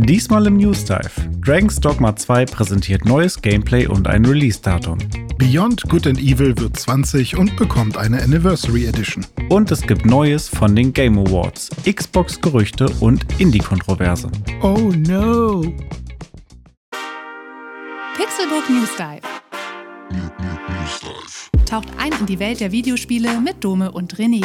Diesmal im News Dive. Dragon's Dogma 2 präsentiert neues Gameplay und ein Release-Datum. Beyond Good and Evil wird 20 und bekommt eine Anniversary Edition. Und es gibt Neues von den Game Awards, Xbox-Gerüchte und Indie-Kontroverse. Oh no! Pixelbook News Dive. Taucht ein in die Welt der Videospiele mit Dome und René.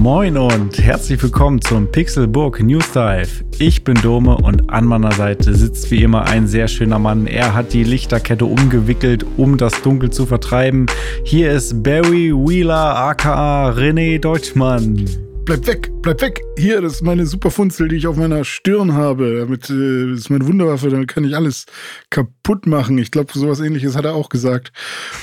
Moin und herzlich willkommen zum Pixelburg News Dive. Ich bin Dome und an meiner Seite sitzt wie immer ein sehr schöner Mann. Er hat die Lichterkette umgewickelt, um das Dunkel zu vertreiben. Hier ist Barry Wheeler aka René Deutschmann bleib weg, bleib weg. Hier, das ist meine Superfunzel, die ich auf meiner Stirn habe. Damit äh, das ist meine Wunderwaffe, damit kann ich alles kaputt machen. Ich glaube, sowas ähnliches hat er auch gesagt.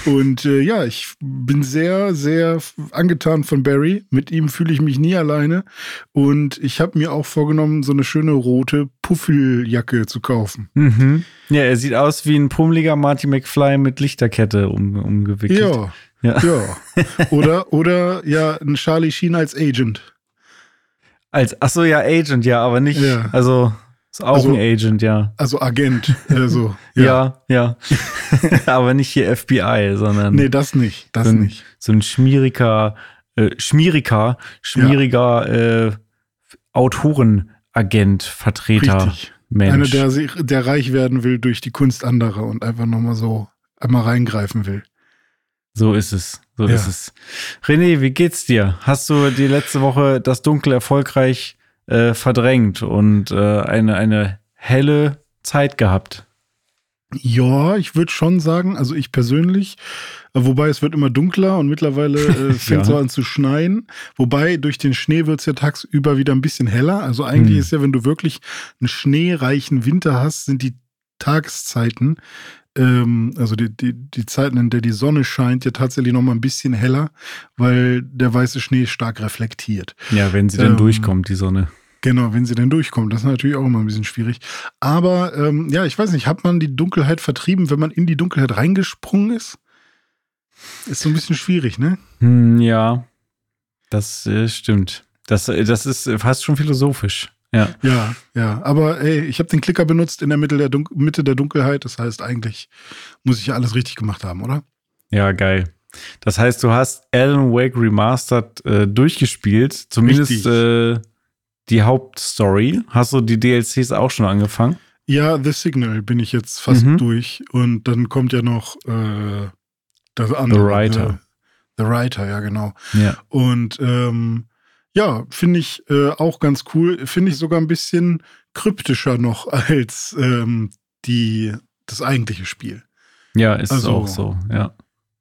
Und äh, ja, ich bin sehr, sehr angetan von Barry. Mit ihm fühle ich mich nie alleine. Und ich habe mir auch vorgenommen, so eine schöne rote Puffeljacke zu kaufen. Mhm. Ja, er sieht aus wie ein pummeliger Marty McFly mit Lichterkette um, umgewickelt. Ja. Ja. ja. Oder, oder ja, ein Charlie Sheen als Agent. Als, ach so, ja, Agent, ja, aber nicht, ja. also ist auch also, ein Agent, ja. Also Agent, also. ja, ja. ja. aber nicht hier FBI, sondern. Nee, das nicht, das so ein, nicht. So ein schmieriger, äh, schmieriger, schmieriger ja. äh, Autorenagent, Vertreter. Richtig. Mensch. Einer, der, der reich werden will durch die Kunst anderer und einfach nochmal so einmal reingreifen will. So ist es. So ja. ist es. René, wie geht's dir? Hast du die letzte Woche das Dunkel erfolgreich äh, verdrängt und äh, eine, eine helle Zeit gehabt? Ja, ich würde schon sagen, also ich persönlich, äh, wobei es wird immer dunkler und mittlerweile äh, fängt es ja. an zu schneien. Wobei durch den Schnee wird es ja tagsüber wieder ein bisschen heller. Also eigentlich hm. ist ja, wenn du wirklich einen schneereichen Winter hast, sind die Tageszeiten ähm, also die, die, die Zeiten, in der die Sonne scheint, ja tatsächlich noch mal ein bisschen heller, weil der weiße Schnee stark reflektiert. Ja, wenn sie dann ähm, durchkommt, die Sonne. Genau, wenn sie denn durchkommt. Das ist natürlich auch immer ein bisschen schwierig. Aber ähm, ja, ich weiß nicht, hat man die Dunkelheit vertrieben, wenn man in die Dunkelheit reingesprungen ist? Ist so ein bisschen schwierig, ne? Hm, ja, das äh, stimmt. Das, äh, das ist fast schon philosophisch. Ja. Ja, ja. Aber ey, ich habe den Klicker benutzt in der Mitte der, Dun Mitte der Dunkelheit. Das heißt, eigentlich muss ich ja alles richtig gemacht haben, oder? Ja, geil. Das heißt, du hast Alan Wake Remastered äh, durchgespielt, zumindest äh, die Hauptstory. Hast du die DLCs auch schon angefangen? Ja, The Signal bin ich jetzt fast mhm. durch. Und dann kommt ja noch äh, das andere. The Writer. The, The Writer, ja, genau. Ja. Und ähm, ja, finde ich äh, auch ganz cool. Finde ich sogar ein bisschen kryptischer noch als ähm, die, das eigentliche Spiel. Ja, ist also, auch so, ja.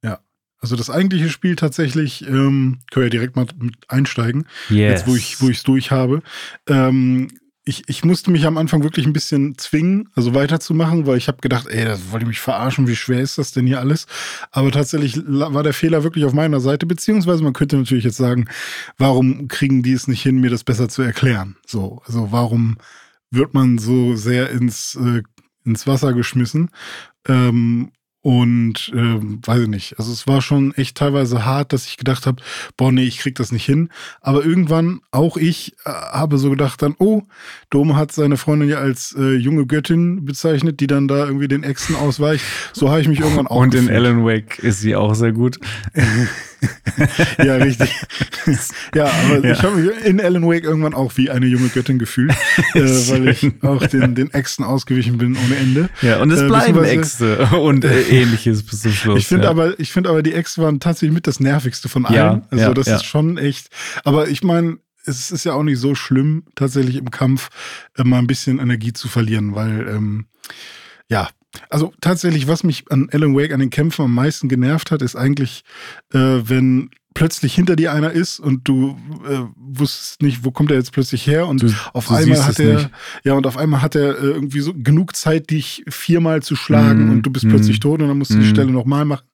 Ja. Also das eigentliche Spiel tatsächlich, ähm, können wir ja direkt mal mit einsteigen, yes. jetzt wo ich wo ich es durch habe. Ähm, ich, ich musste mich am Anfang wirklich ein bisschen zwingen, also weiterzumachen, weil ich habe gedacht, ey, das wollte mich verarschen, wie schwer ist das denn hier alles? Aber tatsächlich war der Fehler wirklich auf meiner Seite, beziehungsweise man könnte natürlich jetzt sagen, warum kriegen die es nicht hin, mir das besser zu erklären? So, also warum wird man so sehr ins, äh, ins Wasser geschmissen? Ähm, und ähm, weiß ich nicht. Also es war schon echt teilweise hart, dass ich gedacht habe, boah, nee, ich krieg das nicht hin. Aber irgendwann, auch ich, äh, habe so gedacht dann, oh, Dome hat seine Freundin ja als äh, junge Göttin bezeichnet, die dann da irgendwie den Exen ausweicht. So habe ich mich irgendwann auch Und gefühlt. in Alan Wake ist sie auch sehr gut. ja, richtig. ja, aber ja. ich habe mich in Alan Wake irgendwann auch wie eine junge Göttin gefühlt, äh, weil ich auch den, den Äxten ausgewichen bin ohne Ende. Ja, und es äh, bleiben Äxte und äh, ähnliches bis zum Schluss. Ich finde ja. aber, ich finde aber, die Äxte waren tatsächlich mit das nervigste von allen. Ja, also ja, das ist schon echt. Aber ich meine, es ist ja auch nicht so schlimm, tatsächlich im Kampf äh, mal ein bisschen Energie zu verlieren, weil ähm, ja, also tatsächlich, was mich an Alan Wake, an den Kämpfen am meisten genervt hat, ist eigentlich, äh, wenn plötzlich hinter dir einer ist und du äh, wusstest nicht, wo kommt er jetzt plötzlich her und du, auf du einmal hat er ja und auf einmal hat er äh, irgendwie so genug Zeit, dich viermal zu schlagen mm, und du bist mm, plötzlich tot und dann musst du mm. die mhm. Stelle nochmal machen.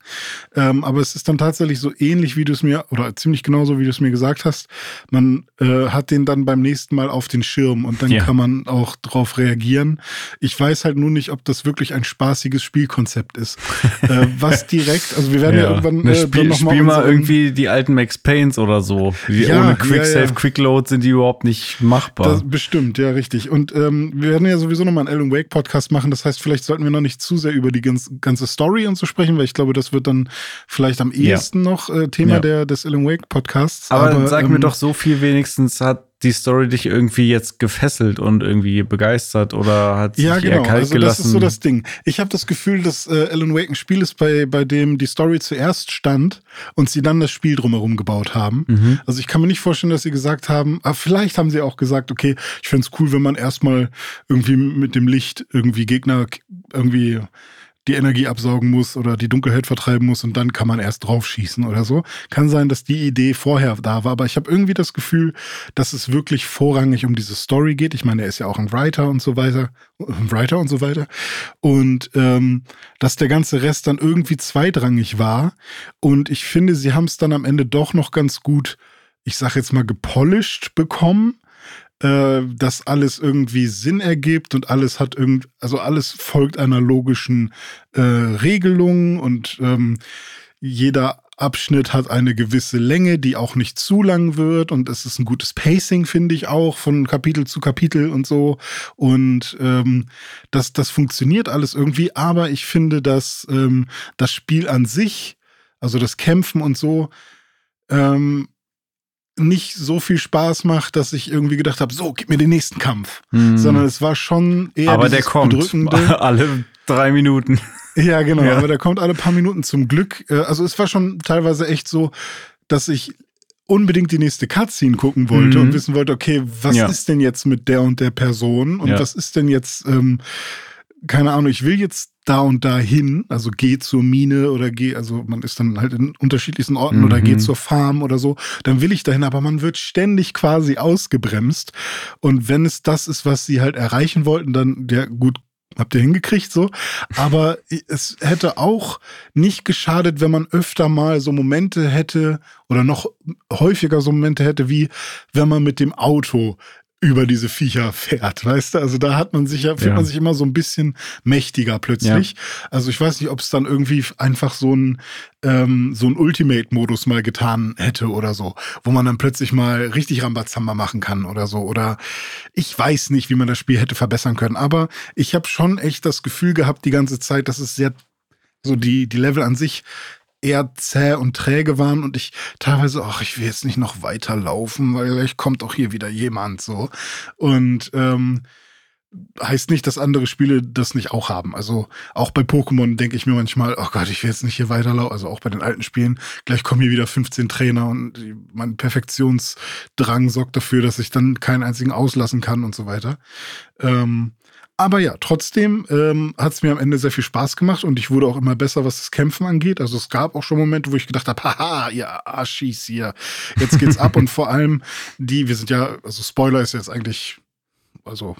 Ähm, aber es ist dann tatsächlich so ähnlich, wie du es mir, oder ziemlich genauso, wie du es mir gesagt hast. Man äh, hat den dann beim nächsten Mal auf den Schirm und dann ja. kann man auch drauf reagieren. Ich weiß halt nur nicht, ob das wirklich ein spaßiges Spielkonzept ist. äh, was direkt, also wir werden ja, ja irgendwann äh, Spiel, noch mal, spiel mal irgendwie die alten Max Paynes oder so. Die ja, ohne Quick Save, Quick Load sind die überhaupt nicht machbar. Das bestimmt, ja, richtig. Und ähm, wir werden ja sowieso nochmal einen Alan Wake Podcast machen. Das heißt, vielleicht sollten wir noch nicht zu sehr über die ganze Story und so sprechen, weil ich glaube, das wird dann vielleicht am ehesten noch äh, Thema der, des Alan Wake Podcasts. Aber, Aber sag ähm, mir doch so viel wenigstens hat die Story dich irgendwie jetzt gefesselt und irgendwie begeistert oder hat ja, genau. eher kalt also gelassen? Das ist so das Ding. Ich habe das Gefühl, dass äh, Alan Wake ein Spiel ist, bei, bei dem die Story zuerst stand und sie dann das Spiel drumherum gebaut haben. Mhm. Also ich kann mir nicht vorstellen, dass sie gesagt haben, aber vielleicht haben sie auch gesagt, okay, ich fände es cool, wenn man erstmal irgendwie mit dem Licht irgendwie Gegner irgendwie die Energie absaugen muss oder die Dunkelheit vertreiben muss und dann kann man erst drauf schießen oder so. Kann sein, dass die Idee vorher da war, aber ich habe irgendwie das Gefühl, dass es wirklich vorrangig um diese Story geht. Ich meine, er ist ja auch ein Writer und so weiter, Writer und so weiter. Und ähm, dass der ganze Rest dann irgendwie zweitrangig war. Und ich finde, sie haben es dann am Ende doch noch ganz gut, ich sag jetzt mal, gepolished bekommen äh, dass alles irgendwie Sinn ergibt und alles hat irgend, also alles folgt einer logischen äh, Regelung und ähm, jeder Abschnitt hat eine gewisse Länge, die auch nicht zu lang wird und es ist ein gutes Pacing, finde ich auch, von Kapitel zu Kapitel und so. Und ähm, das, das funktioniert alles irgendwie, aber ich finde, dass ähm, das Spiel an sich, also das Kämpfen und so, ähm, nicht so viel Spaß macht, dass ich irgendwie gedacht habe, so, gib mir den nächsten Kampf. Mhm. Sondern es war schon eher Aber der kommt alle drei Minuten. Ja, genau, ja. aber der kommt alle paar Minuten zum Glück. Äh, also es war schon teilweise echt so, dass ich unbedingt die nächste Cutscene gucken wollte mhm. und wissen wollte, okay, was ja. ist denn jetzt mit der und der Person und ja. was ist denn jetzt, ähm, keine Ahnung, ich will jetzt da und da hin, also geh zur Mine oder geh, also man ist dann halt in unterschiedlichsten Orten mhm. oder geh zur Farm oder so, dann will ich dahin, aber man wird ständig quasi ausgebremst. Und wenn es das ist, was sie halt erreichen wollten, dann, ja gut, habt ihr hingekriegt so. Aber es hätte auch nicht geschadet, wenn man öfter mal so Momente hätte oder noch häufiger so Momente hätte, wie wenn man mit dem Auto über diese Viecher fährt, weißt du? Also da hat man sich ja, fühlt ja. man sich immer so ein bisschen mächtiger plötzlich. Ja. Also ich weiß nicht, ob es dann irgendwie einfach so ein ähm, so ein Ultimate-Modus mal getan hätte oder so, wo man dann plötzlich mal richtig Rambazamba machen kann oder so. Oder ich weiß nicht, wie man das Spiel hätte verbessern können. Aber ich habe schon echt das Gefühl gehabt die ganze Zeit, dass es sehr so die die Level an sich eher zäh und träge waren und ich teilweise, ach, ich will jetzt nicht noch weiterlaufen, weil gleich kommt auch hier wieder jemand so. Und ähm, heißt nicht, dass andere Spiele das nicht auch haben. Also auch bei Pokémon denke ich mir manchmal, oh Gott, ich will jetzt nicht hier weiterlaufen. Also auch bei den alten Spielen, gleich kommen hier wieder 15 Trainer und mein Perfektionsdrang sorgt dafür, dass ich dann keinen einzigen auslassen kann und so weiter. Ähm, aber ja, trotzdem ähm, hat es mir am Ende sehr viel Spaß gemacht und ich wurde auch immer besser, was das Kämpfen angeht. Also es gab auch schon Momente, wo ich gedacht habe, haha, ihr Arschis hier, jetzt geht's ab. und vor allem die, wir sind ja, also Spoiler ist jetzt eigentlich, also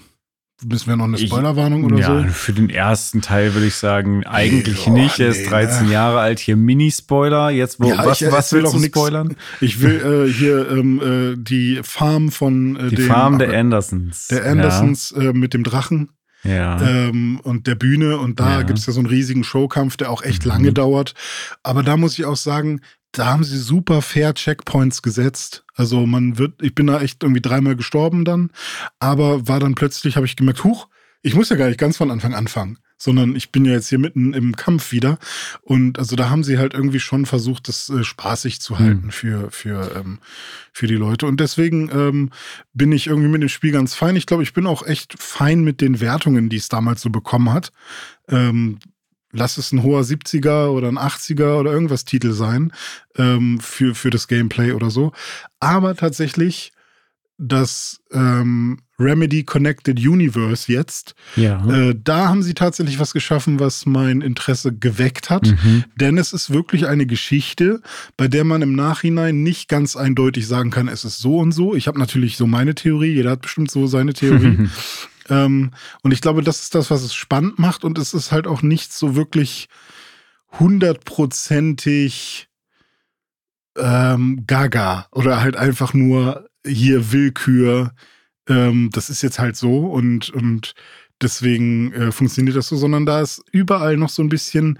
müssen wir noch eine Spoilerwarnung oder ja, so? Für den ersten Teil würde ich sagen, eigentlich nee, nicht. Er ist 13 ne. Jahre alt. Hier Mini-Spoiler. Jetzt, wo, ja, was, ich, was willst du spoilern? Ich will äh, hier ähm, äh, die Farm von äh, Die dem, Farm der Andersons. Der Andersons ja. äh, mit dem Drachen. Ja. Ähm, und der Bühne. Und da ja. gibt es ja so einen riesigen Showkampf, der auch echt mhm. lange dauert. Aber da muss ich auch sagen, da haben sie super fair Checkpoints gesetzt. Also man wird, ich bin da echt irgendwie dreimal gestorben dann, aber war dann plötzlich, habe ich gemerkt, huch, ich muss ja gar nicht ganz von Anfang anfangen sondern ich bin ja jetzt hier mitten im Kampf wieder. Und also da haben sie halt irgendwie schon versucht, das äh, spaßig zu halten mhm. für, für, ähm, für die Leute. Und deswegen ähm, bin ich irgendwie mit dem Spiel ganz fein. Ich glaube, ich bin auch echt fein mit den Wertungen, die es damals so bekommen hat. Ähm, lass es ein hoher 70er oder ein 80er oder irgendwas Titel sein ähm, für, für das Gameplay oder so. Aber tatsächlich das ähm, Remedy Connected Universe jetzt. Ja. Äh, da haben sie tatsächlich was geschaffen, was mein Interesse geweckt hat. Mhm. Denn es ist wirklich eine Geschichte, bei der man im Nachhinein nicht ganz eindeutig sagen kann, es ist so und so. Ich habe natürlich so meine Theorie, jeder hat bestimmt so seine Theorie. ähm, und ich glaube, das ist das, was es spannend macht. Und es ist halt auch nicht so wirklich hundertprozentig ähm, gaga oder halt einfach nur hier Willkür. Ähm, das ist jetzt halt so und, und deswegen äh, funktioniert das so, sondern da ist überall noch so ein bisschen,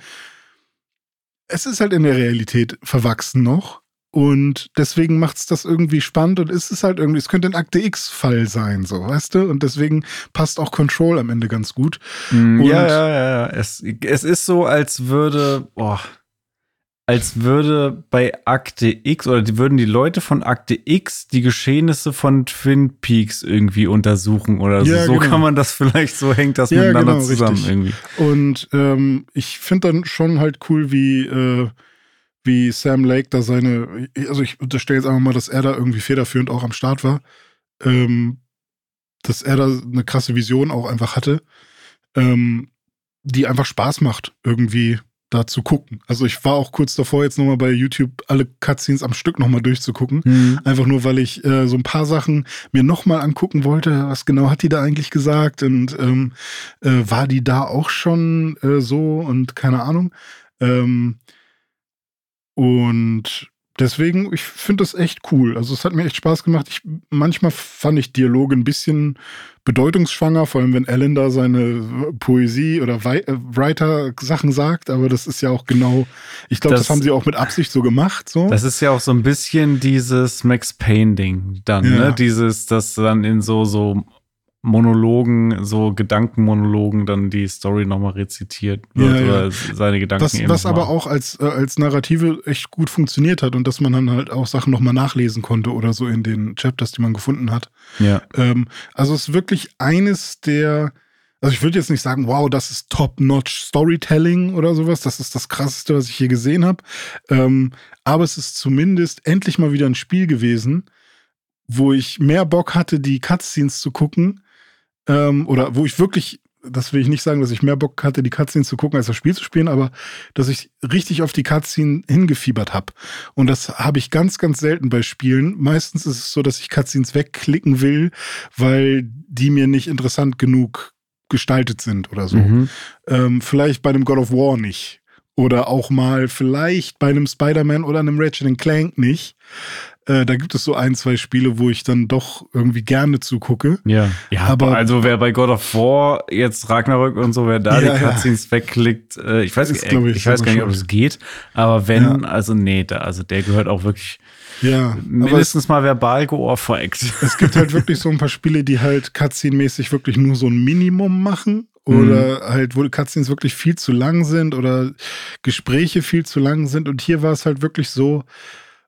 es ist halt in der Realität verwachsen noch. Und deswegen macht es das irgendwie spannend und ist es halt irgendwie, es könnte ein Akte X-Fall sein, so, weißt du? Und deswegen passt auch Control am Ende ganz gut. Mm, ja, ja, ja. Es, es ist so, als würde, boah, als würde bei Akte X oder die würden die Leute von Akte X die Geschehnisse von Twin Peaks irgendwie untersuchen oder so. Ja, so genau. kann man das vielleicht, so hängt das ja, miteinander genau, zusammen richtig. irgendwie. Und ähm, ich finde dann schon halt cool, wie, äh, wie Sam Lake da seine, also ich unterstelle jetzt einfach mal, dass er da irgendwie federführend auch am Start war. Ähm, dass er da eine krasse Vision auch einfach hatte, ähm, die einfach Spaß macht, irgendwie da zu gucken. Also ich war auch kurz davor, jetzt nochmal bei YouTube alle Cutscenes am Stück nochmal durchzugucken. Mhm. Einfach nur, weil ich äh, so ein paar Sachen mir nochmal angucken wollte. Was genau hat die da eigentlich gesagt? Und ähm, äh, war die da auch schon äh, so und keine Ahnung. Ähm, und deswegen, ich finde das echt cool. Also es hat mir echt Spaß gemacht. Ich, manchmal fand ich Dialoge ein bisschen bedeutungsschwanger, vor allem wenn Ellen da seine Poesie oder äh, Writer-Sachen sagt, aber das ist ja auch genau, ich glaube, das, das, haben sie auch mit Absicht so gemacht. So. Das ist ja auch so ein bisschen dieses Max Payne-Ding dann, ja. ne? Dieses, das dann in so, so Monologen, so Gedankenmonologen dann die Story nochmal rezitiert wird ja, oder seine Gedanken. Was, was aber auch als, äh, als Narrative echt gut funktioniert hat und dass man dann halt auch Sachen nochmal nachlesen konnte oder so in den Chapters, die man gefunden hat. Ja. Ähm, also es ist wirklich eines der, also ich würde jetzt nicht sagen, wow, das ist top-notch Storytelling oder sowas, das ist das krasseste, was ich hier gesehen habe. Ähm, aber es ist zumindest endlich mal wieder ein Spiel gewesen, wo ich mehr Bock hatte, die Cutscenes zu gucken, ähm, oder wo ich wirklich, das will ich nicht sagen, dass ich mehr Bock hatte, die Cutscenes zu gucken, als das Spiel zu spielen, aber dass ich richtig auf die Cutscene hingefiebert habe. Und das habe ich ganz, ganz selten bei Spielen. Meistens ist es so, dass ich Cutscenes wegklicken will, weil die mir nicht interessant genug gestaltet sind oder so. Mhm. Ähm, vielleicht bei einem God of War nicht. Oder auch mal vielleicht bei einem Spider-Man oder einem Ratchet Clank nicht. Äh, da gibt es so ein, zwei Spiele, wo ich dann doch irgendwie gerne zugucke. Ja, ja aber also wer bei God of War jetzt Ragnarök und so, wer da ja, die Cutscenes ja. wegklickt, äh, ich weiß, ich, ich weiß gar nicht, ob es geht, aber wenn, ja. also nee, da, also der gehört auch wirklich ja, mindestens mal verbal geohrfeigt. Es gibt halt wirklich so ein paar Spiele, die halt Cutscene-mäßig wirklich nur so ein Minimum machen oder mhm. halt, wo Cutscenes wirklich viel zu lang sind oder Gespräche viel zu lang sind. Und hier war es halt wirklich so,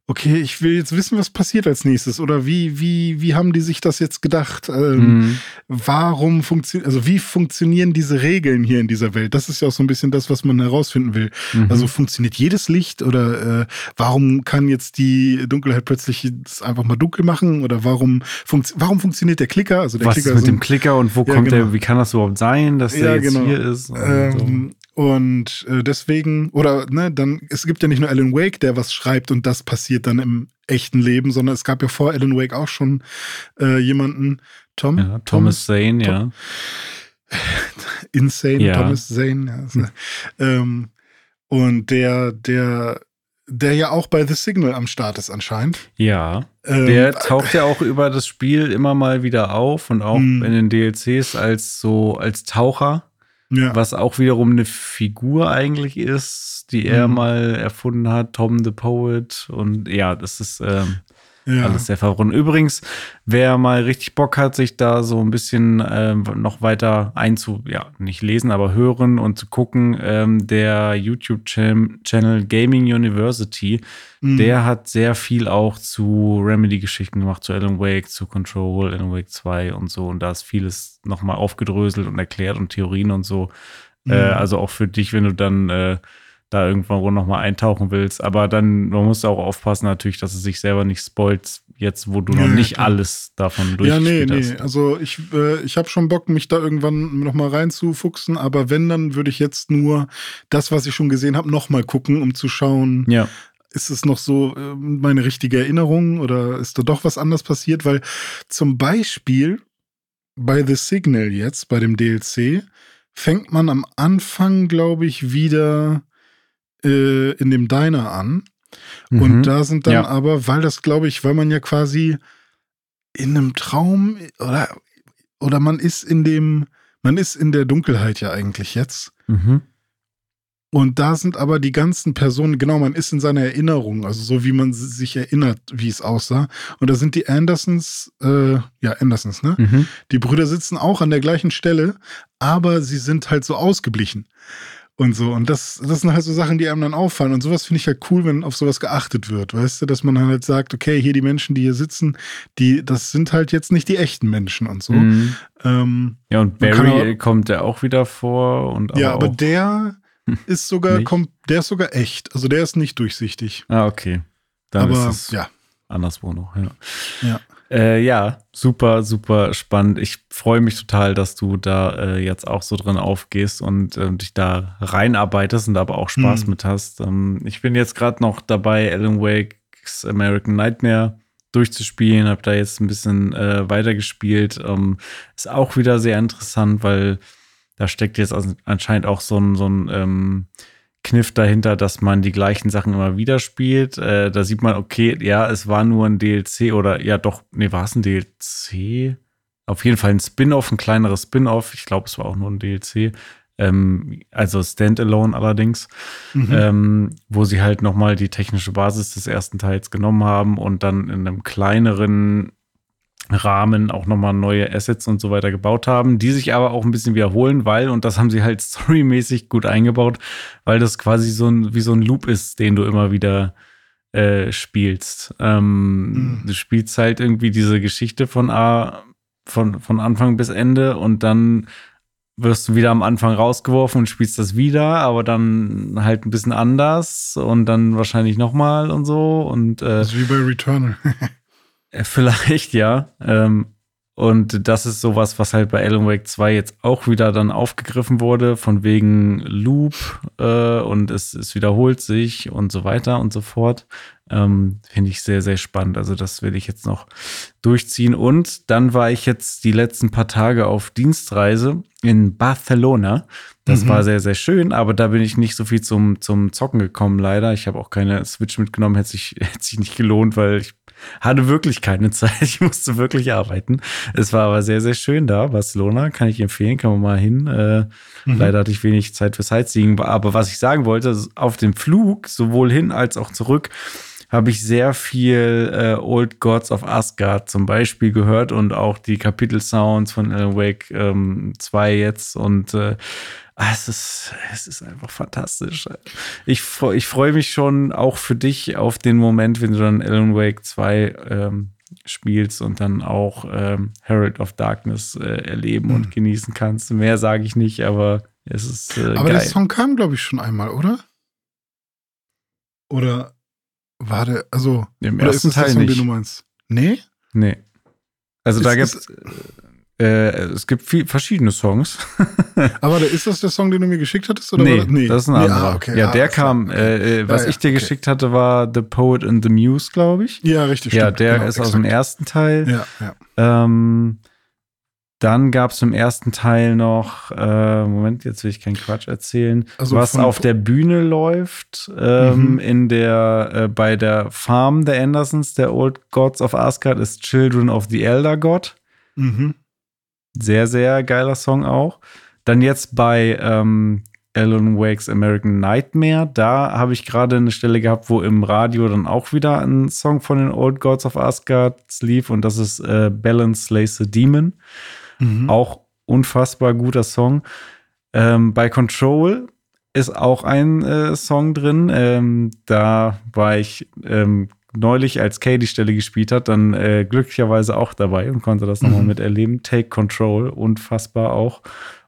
okay, ich will jetzt wissen, was passiert als nächstes oder wie, wie, wie haben die sich das jetzt gedacht? Ähm, mhm. Warum funktioniert, also wie funktionieren diese Regeln hier in dieser Welt? Das ist ja auch so ein bisschen das, was man herausfinden will. Mhm. Also funktioniert jedes Licht oder äh, warum kann jetzt die Dunkelheit plötzlich einfach mal dunkel machen oder warum, funkt, warum funktioniert der Klicker? Also der was Klicker ist mit so, dem Klicker und wo ja, kommt genau. der, wie kann das überhaupt sein, dass der ja, jetzt genau. hier ist? Ähm. Und äh, deswegen, oder ne, dann, es gibt ja nicht nur Alan Wake, der was schreibt und das passiert dann im echten Leben, sondern es gab ja vor Alan Wake auch schon äh, jemanden, Tom? Ja, Thomas Zane, Tom, ja. Insane, ja. Thomas Zane, ja. Also, ähm, und der, der, der ja auch bei The Signal am Start ist anscheinend. Ja. Ähm, der taucht ja auch über das Spiel immer mal wieder auf und auch hm. in den DLCs als so als Taucher. Ja. Was auch wiederum eine Figur eigentlich ist, die er mhm. mal erfunden hat, Tom the Poet. Und ja, das ist ähm, ja. alles sehr verrückt. Übrigens, wer mal richtig Bock hat, sich da so ein bisschen ähm, noch weiter einzu, ja, nicht lesen, aber hören und zu gucken, ähm, der YouTube-Channel Gaming University, mhm. der hat sehr viel auch zu Remedy-Geschichten gemacht, zu Alan Wake, zu Control, Alan Wake 2 und so. Und da ist vieles nochmal aufgedröselt und erklärt und Theorien und so. Mhm. Äh, also auch für dich, wenn du dann äh, da irgendwo nochmal eintauchen willst. Aber dann, man muss auch aufpassen natürlich, dass es sich selber nicht spoilt, jetzt wo du noch nicht klar. alles davon durchgespielt ja, nee, hast. Nee, also ich, äh, ich habe schon Bock, mich da irgendwann nochmal reinzufuchsen, aber wenn, dann würde ich jetzt nur das, was ich schon gesehen habe, nochmal gucken, um zu schauen, ja. ist es noch so äh, meine richtige Erinnerung oder ist da doch was anderes passiert? Weil zum Beispiel bei The Signal jetzt, bei dem DLC, fängt man am Anfang, glaube ich, wieder äh, in dem Diner an. Mhm. Und da sind dann Ja. aber, weil das, glaube ich, weil man ja quasi in einem Traum oder, oder man ist in dem, man ist in der Dunkelheit ja eigentlich jetzt. Mhm. Und da sind aber die ganzen Personen, genau, man ist in seiner Erinnerung, also so wie man sich erinnert, wie es aussah. Und da sind die Andersons, äh, ja, Andersons, ne? Mhm. Die Brüder sitzen auch an der gleichen Stelle, aber sie sind halt so ausgeblichen. Und so. Und das, das sind halt so Sachen, die einem dann auffallen. Und sowas finde ich halt cool, wenn auf sowas geachtet wird. Weißt du, dass man halt sagt, okay, hier die Menschen, die hier sitzen, die, das sind halt jetzt nicht die echten Menschen und so. Mhm. Ähm, Ja, und Barry aber- kommt ja auch wieder vor. Und ja, aber auch, der ist sogar, kommt, der ist sogar echt. Also der ist nicht durchsichtig. Ah, okay. Dann aber ist es ja, anderswo noch, ja. ja. Äh, ja, super, super spannend. Ich freue mich total, dass du da äh, jetzt auch so drin aufgehst und äh, dich da reinarbeitest und da aber auch Spaß Mhm. mit hast. Ähm, ich bin jetzt gerade noch dabei, Alan Wake's American Nightmare durchzuspielen, habe da jetzt ein bisschen äh, weitergespielt. Ähm, ist auch wieder sehr interessant, weil da steckt jetzt anscheinend auch so ein, so ein ähm, Kniff dahinter, dass man die gleichen Sachen immer wieder spielt. Äh, da sieht man, okay, ja, es war nur ein DLC oder ja doch, nee, war es ein DLC? Auf jeden Fall ein Spin-off, ein kleineres Spin-off. Ich glaube, es war auch nur ein DLC. Ähm, also Standalone allerdings, Mhm. ähm, wo sie halt nochmal die technische Basis des ersten Teils genommen haben und dann in einem kleineren Rahmen auch nochmal neue Assets und so weiter gebaut haben, die sich aber auch ein bisschen wiederholen, weil, und das haben sie halt storymäßig gut eingebaut, weil das quasi so ein, wie so ein Loop ist, den du immer wieder äh, spielst. Ähm, Mhm. Du spielst halt irgendwie diese Geschichte von A, von, von Anfang bis Ende und dann wirst du wieder am Anfang rausgeworfen und spielst das wieder, aber dann halt ein bisschen anders und dann wahrscheinlich nochmal und so und äh, Das ist wie bei Returnal. äh, Vielleicht, ja. Ähm, und das ist sowas, was halt bei Alan Wake 2 jetzt auch wieder dann aufgegriffen wurde, von wegen Loop äh, und es, es wiederholt sich und so weiter und so fort. Ähm, Finde ich sehr, sehr spannend. Also das will ich jetzt noch durchziehen. Und dann war ich jetzt die letzten paar Tage auf Dienstreise in Barcelona. Das Mhm. war sehr, sehr schön, aber da bin ich nicht so viel zum, zum Zocken gekommen, leider. Ich habe auch keine Switch mitgenommen, hätte sich, hätte sich nicht gelohnt, weil ich hatte wirklich keine Zeit. Ich musste wirklich arbeiten. Es war aber sehr, sehr schön da. Barcelona kann ich empfehlen, kann man mal hin. Äh, Mhm. Leider hatte ich wenig Zeit für Sightseeing. Aber was ich sagen wollte, auf dem Flug, sowohl hin als auch zurück, habe ich sehr viel äh, Old Gods of Asgard zum Beispiel gehört und auch die Kapitel-Sounds von Alan Wake ähm, 2 jetzt. Und äh, ah, es, ist, es ist einfach fantastisch. Ich, ich freue mich schon auch für dich auf den Moment, wenn du dann Alan Wake 2 ähm, spielst und dann auch ähm, Herald of Darkness äh, erleben und Mhm. genießen kannst. Mehr sage ich nicht, aber es ist äh, Aber der geil. Song kam, glaube ich, schon einmal, oder? Oder war der, also, Im ersten ist Teil Song, nicht. den du meinst? Nee? Nee. Also da Ist- gibt's äh, es gibt viel, verschiedene Songs. Aber da- ist das der Song, den du mir geschickt hattest? Oder nee, das, das ist ein Nee, anderer. ah, okay, ja, ah, der kam, okay. äh, äh, was Ja, ich dir ja, okay. geschickt hatte, war The Poet and the Muse, glaube ich. Ja, richtig. ja, stimmt, der genau, ist aus dem exakt. ersten Teil. Ja, ja. Ähm, dann gab es im ersten Teil noch, äh, Moment, jetzt will ich keinen Quatsch erzählen, Also was auf der Bühne läuft, ähm, Mhm. in der, äh, bei der Farm der Andersons, der Old Gods of Asgard, ist Children of the Elder God. Mhm. Sehr, sehr geiler Song auch. Dann jetzt bei ähm, Alan Wake's American Nightmare. Da habe ich gerade eine Stelle gehabt, wo im Radio dann auch wieder ein Song von den Old Gods of Asgard lief und das ist äh, Balance Slays the Demon. Mhm. Auch unfassbar guter Song. Ähm, bei Control ist auch ein äh, Song drin. Ähm, da war ich ähm, neulich, als Kay die Stelle gespielt hat, dann äh, glücklicherweise auch dabei und konnte das nochmal Mhm. miterleben. Take Control, unfassbar auch.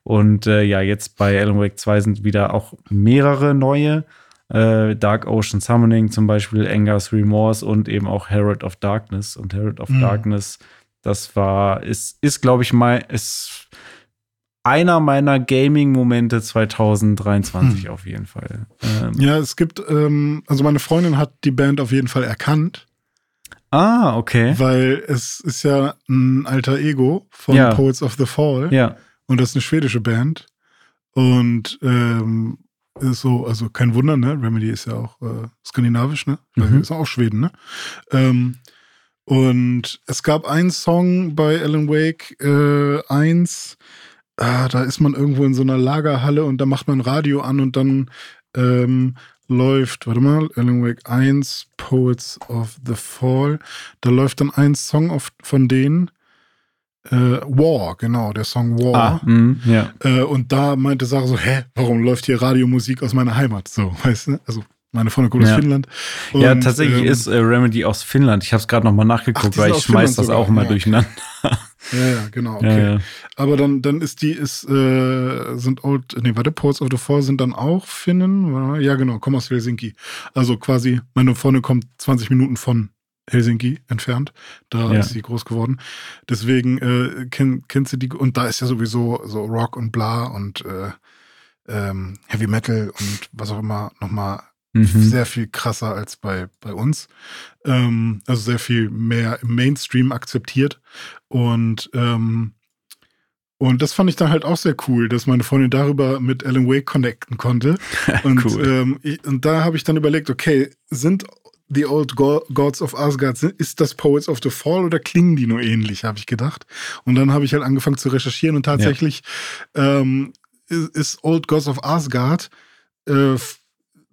Und äh, ja, jetzt bei Alan Wake 2 sind wieder auch mehrere neue. Äh, Dark Ocean Summoning zum Beispiel, Anger's Remorse und eben auch Herald of Darkness. Und Herald of Mhm. Darkness, das war, ist, ist glaube ich, mal, ist einer meiner Gaming-Momente 2023 Hm. auf jeden Fall. Ähm, Ja, es gibt, ähm, also meine Freundin hat die Band auf jeden Fall erkannt, Ah, okay. weil es ist ja ein alter Ego von Ja. Poets of the Fall Ja. und das ist eine schwedische Band. Und ähm, ist so, also kein Wunder, ne? Remedy ist ja auch äh, skandinavisch, ne? Mhm. Ist auch Schweden, ne? Ähm, und es gab einen Song bei Alan Wake äh, 1, ah, da ist man irgendwo in so einer Lagerhalle und da macht man Radio an und dann ähm, läuft, warte mal, Alan Wake 1, Poets of the Fall, da läuft dann ein Song auf, von denen, äh, War, genau, der Song War. Ah, mh, ja. Äh, und da meinte Sarah so, hä, warum läuft hier Radiomusik aus meiner Heimat? So, weißt du? Also meine Freundin kommt Ja. aus Finnland. ja, Und, tatsächlich ähm, ist äh, Remedy aus Finnland. Ich habe es gerade nochmal Ach, nachgeguckt, die weil ich schmeiß Finnland das sogar. auch mal Ja, durcheinander. Ja, ja, genau, okay. Ja, ja. Aber dann, dann ist die, ist, äh, sind Old, nee, warte, Ports of the Fall sind dann auch Finnen? Ja, genau, kommen aus Helsinki. Also quasi, meine Freundin kommt 20 Minuten von Helsinki entfernt. Da Ja. ist sie groß geworden. Deswegen äh, kennt, kennt sie die, und da ist ja sowieso so Rock und bla und äh, ähm, Heavy Metal und was auch immer nochmal Mhm. sehr viel krasser als bei, bei uns. Ähm, also sehr viel mehr im Mainstream akzeptiert. Und, ähm, und das fand ich dann halt auch sehr cool, dass meine Freundin darüber mit Alan Wake connecten konnte. Und, Cool. ähm, ich, und da habe ich dann überlegt, okay, sind The Old Go Gods of Asgard, ist das Poets of the Fall oder klingen die nur ähnlich, habe ich gedacht. Und dann habe ich halt angefangen zu recherchieren und tatsächlich ähm, ist, Old Gods of Asgard äh,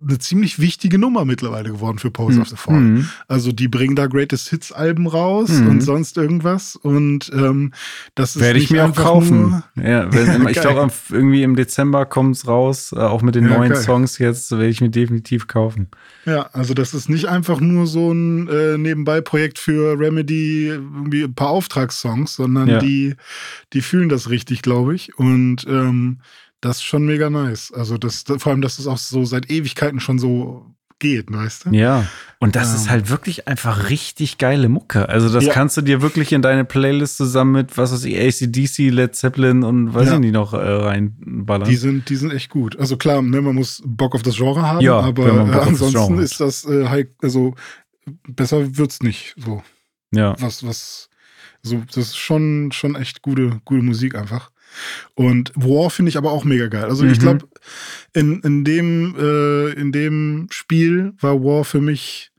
eine ziemlich wichtige Nummer mittlerweile geworden für Poets of the Fall. Mhm. Also die bringen da Greatest Hits Alben raus Mhm. und sonst irgendwas und ähm, das ist Werde ich mir auch kaufen. Ja, wenn, ich glaube, irgendwie im Dezember kommt es raus, äh, auch mit den Ja, neuen geil. Songs jetzt, werde ich mir definitiv kaufen. ja, also das ist nicht einfach nur so ein äh, Nebenbei-Projekt für Remedy, irgendwie ein paar Auftragssongs, sondern Ja. die, die fühlen das richtig, glaube ich. Und ähm, das ist schon mega nice. Also das, vor allem, dass es auch so seit Ewigkeiten schon so geht, weißt du? Ja. Und das Ähm. ist halt wirklich einfach richtig geile Mucke. Also, das Ja. kannst du dir wirklich in deine Playlist zusammen mit, was weiß ich, ACDC, Led Zeppelin und weiß Ja. ich nicht noch äh, reinballern. Die sind, die sind echt gut. Also klar, ne, man muss Bock auf das Genre haben, Ja, aber äh, das ansonsten hat. ist das äh, high, also besser wird's nicht. So ja. was, was, so das ist schon, schon echt gute, gute Musik einfach. Und War finde ich aber auch mega geil. Also ich Mhm. glaube, in, in dem, äh, in dem Spiel war War für mich,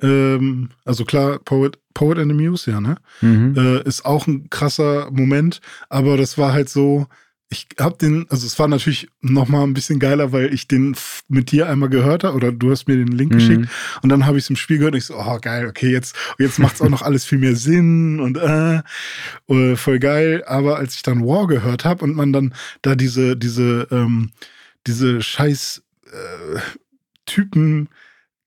ähm, also klar, Poet, Poet and the Muse, ja, ne? Mhm. äh, ist auch ein krasser Moment, aber das war halt so, ich hab den, also es war natürlich noch mal ein bisschen geiler, weil ich den mit dir einmal gehört habe oder du hast mir den Link Mhm. geschickt und dann habe ich es im Spiel gehört und ich so, oh geil, okay, jetzt, jetzt macht's auch noch alles viel mehr Sinn und äh, äh, voll geil, aber als ich dann War gehört habe und man dann da diese, diese, ähm, diese scheiß äh, Typen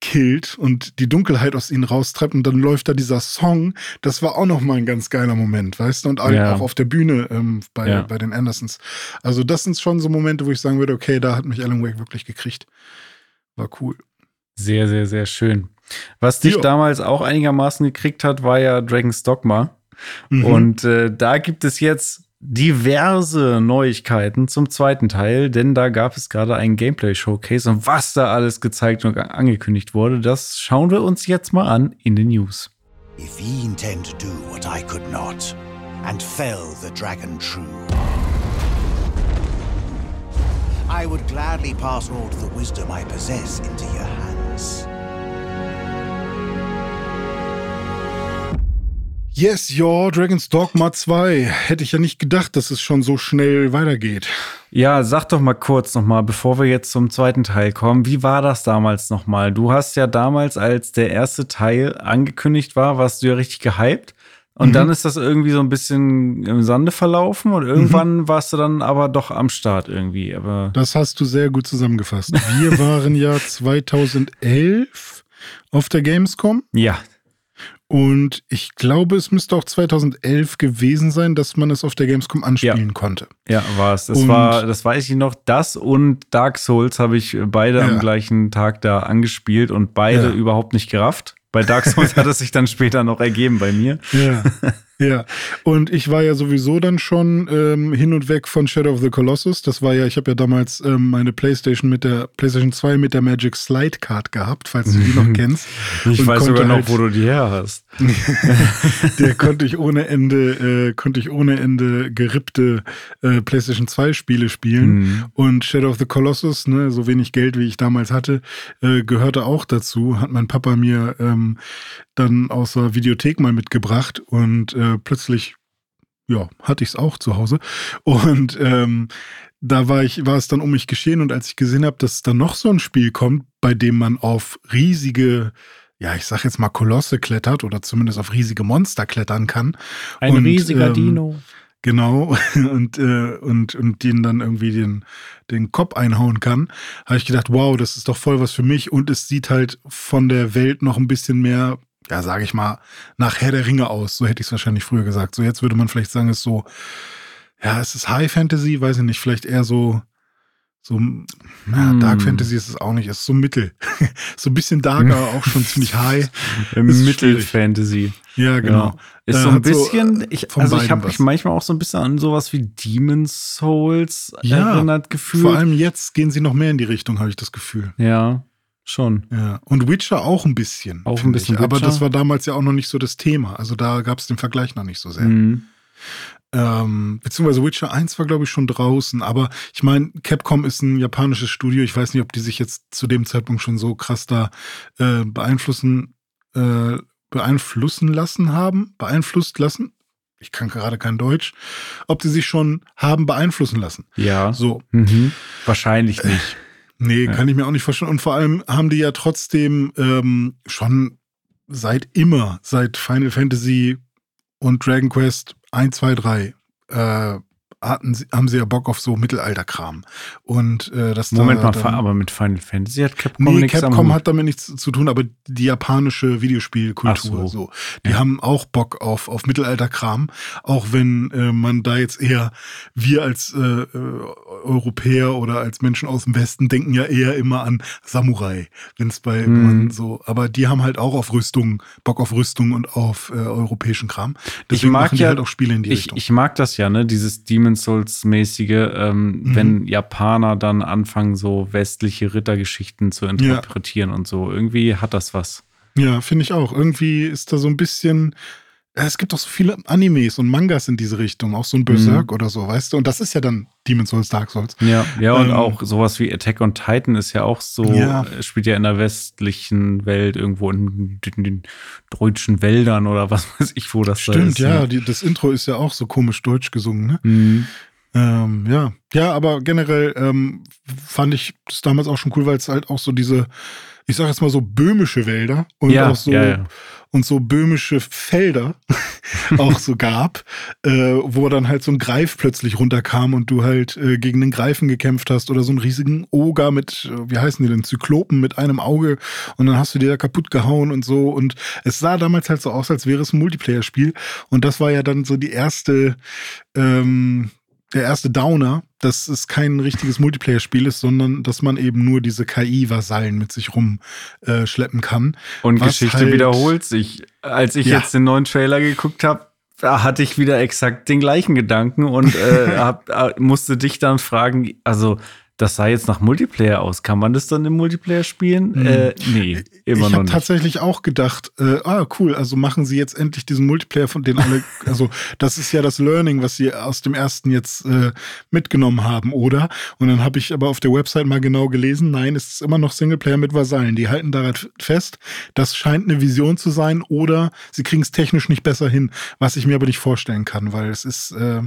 killt und die Dunkelheit aus ihnen raustreibt und dann läuft da dieser Song. Das war auch noch mal ein ganz geiler Moment, weißt du? Und auch Ja. auch auf der Bühne ähm, bei, Ja. bei den Andersons. Also das sind schon so Momente, wo ich sagen würde, okay, da hat mich Alan Wake wirklich gekriegt. War cool. Sehr, sehr, sehr schön. Was dich Ja. damals auch einigermaßen gekriegt hat, war ja Dragon's Dogma. Mhm. Und äh, da gibt es jetzt diverse Neuigkeiten zum zweiten Teil, denn da gab es gerade einen Gameplay-Showcase und was da alles gezeigt und angekündigt wurde, das schauen wir uns jetzt mal an in den News. If ye intend to do what I could not, and fell the dragon true, I would gladly pass all the wisdom I possess into your hands. Yes, ja, Dragon's Dogma 2. Hätte ich ja nicht gedacht, dass es schon so schnell weitergeht. Ja, sag doch mal kurz noch mal, bevor wir jetzt zum zweiten Teil kommen, wie war das damals noch mal? Du hast ja damals, als der erste Teil angekündigt war, warst du ja richtig gehypt. Und Mhm. dann ist das irgendwie so ein bisschen im Sande verlaufen und irgendwann warst du dann aber doch am Start irgendwie. Aber Das hast du sehr gut zusammengefasst. Wir waren ja 2011 auf der Gamescom ja, und ich glaube, es müsste auch 2011 gewesen sein, dass man es auf der Gamescom anspielen konnte. ja, war es. Das Und- war, das weiß ich noch. Das und Dark Souls habe ich beide Ja. am gleichen Tag da angespielt und beide Ja. überhaupt nicht gerafft. Bei Dark Souls hat es sich dann später noch ergeben bei mir. Ja. Ja, und ich war ja sowieso dann schon ähm, hin und weg von Shadow of the Colossus. Das war ja, ich habe ja damals ähm, meine Playstation mit der Playstation 2 mit der Magic Slide Card gehabt, falls du die noch kennst. Ich Und weiß sogar noch, halt- wo du die her hast. der konnte ich ohne Ende, äh, konnte ich ohne Ende gerippte äh, PlayStation 2 Spiele spielen. Mhm. Und Shadow of the Colossus, ne, so wenig Geld wie ich damals hatte, äh, gehörte auch dazu. Hat mein Papa mir ähm, dann aus der Videothek mal mitgebracht und äh, plötzlich, ja, hatte ich es auch zu Hause. Und ähm, da war ich, war es dann um mich geschehen und als ich gesehen habe, dass da noch so ein Spiel kommt, bei dem man auf riesige ja, ich sag jetzt mal Kolosse klettert oder zumindest auf riesige Monster klettern kann. Ein Und, riesiger ähm, Dino. Genau, und, äh, und, und den dann irgendwie den, den Kopf einhauen kann, habe ich gedacht, wow, das ist doch voll was für mich. Und es sieht halt von der Welt noch ein bisschen mehr, ja, sage ich mal, nach Herr der Ringe aus. So hätte ich es wahrscheinlich früher gesagt. So jetzt würde man vielleicht sagen, es ist so, ja, es ist High Fantasy, weiß ich nicht, vielleicht eher so, so, na, Hm. Dark Fantasy ist es auch nicht, es ist so mittel. so ein bisschen dark, aber auch schon ziemlich high. ist Mittelfantasy. Ja, genau. Ja. Ist Äh, so ein so, bisschen, äh, ich, also ich habe mich manchmal auch so ein bisschen an sowas wie Demon's Souls Ja, erinnert gefühlt. Vor allem jetzt gehen sie noch mehr in die Richtung, habe ich das Gefühl. Ja, schon. Ja. Und Witcher auch ein bisschen. Auch ein bisschen. Aber das war damals ja auch noch nicht so das Thema. Also da gab es den Vergleich noch nicht so sehr. Mhm. Ähm, beziehungsweise Witcher 1 war, glaube ich, schon draußen. Aber ich meine, Capcom ist ein japanisches Studio. Ich weiß nicht, ob die sich jetzt zu dem Zeitpunkt schon so krass da äh, beeinflussen, äh, beeinflussen lassen haben. Beeinflusst lassen. Ich kann gerade kein Deutsch. Ob die sich schon haben beeinflussen lassen. Ja. So. Mhm. Wahrscheinlich nicht. Nee, Ja. kann ich mir auch nicht vorstellen. Und vor allem haben die ja trotzdem ähm, schon seit immer, seit Final Fantasy und Dragon Quest 1, 2, 3, äh, hatten sie, haben sie ja Bock auf so Mittelalterkram. Und äh, das Moment da mal, dann, aber mit Final Fantasy hat Capcom Nee, nichts Capcom hat damit nichts zu tun, aber die japanische Videospielkultur. So. So. Die Ja. haben auch Bock auf, auf Mittelalterkram, auch wenn äh, man da jetzt eher, wir als äh, äh, Europäer oder als Menschen aus dem Westen denken ja eher immer an Samurai, wenn es bei Mhm. so, aber die haben halt auch auf Rüstung, Bock auf Rüstung und auf äh, europäischen Kram. Deswegen mag machen die ja- halt auch Spiele in die Ich, Richtung. ich mag das ja, ne? Dieses Demon's Souls-mäßige, ähm, Mhm. wenn Japaner dann anfangen, so westliche Rittergeschichten zu interpretieren und so. Irgendwie hat das was. Ja, finde ich auch. Irgendwie ist da so ein bisschen. Es gibt auch so viele Animes und Mangas in diese Richtung, auch so ein Berserk Mhm. oder so, weißt du? Und das ist ja dann Demon's Souls, Dark Souls. Ja, ja, und Ähm, auch sowas wie Attack on Titan ist ja auch so, Ja. äh, spielt ja in der westlichen Welt irgendwo in, in den deutschen Wäldern oder was weiß ich, wo das da Stimmt, ist. ja, ne? die, das Intro ist ja auch so komisch deutsch gesungen, ne? Mhm. Ähm, ja, ja, aber generell ähm, fand ich das damals auch schon cool, weil es halt auch so diese, ich sag jetzt mal so böhmische Wälder und Ja, auch so ja, ja. Und so böhmische Felder auch so gab, äh, wo dann halt so ein Greif plötzlich runterkam und du halt äh, gegen den Greifen gekämpft hast oder so einen riesigen Oger mit, äh, wie heißen die denn, Zyklopen mit einem Auge und dann hast du dir da kaputt gehauen und so. Und es sah damals halt so aus, als wäre es ein Multiplayer-Spiel. Und das war ja dann so die erste, ähm, der erste Downer, dass es kein richtiges Multiplayer-Spiel ist, sondern dass man eben nur diese KI-Vasallen mit sich rumschleppen äh, schleppen kann. Und Geschichte halt- wiederholt sich. Als ich Ja. jetzt den neuen Trailer geguckt habe, hatte ich wieder exakt den gleichen Gedanken und äh, hab, äh, musste dich dann fragen, also das sah jetzt nach Multiplayer aus. Kann man das dann im Multiplayer spielen? Hm. Äh, nee, immer ich noch habe nicht. tatsächlich auch gedacht, äh, ah cool, also machen sie jetzt endlich diesen Multiplayer, von den alle, also das ist ja das Learning, was sie aus dem ersten jetzt äh, mitgenommen haben, oder? Und dann habe ich aber auf der Website mal genau gelesen, nein, es ist immer noch Singleplayer mit Vasallen. Die halten daran fest, das scheint eine Vision zu sein, oder sie kriegen es technisch nicht besser hin, was ich mir aber nicht vorstellen kann, weil es ist äh,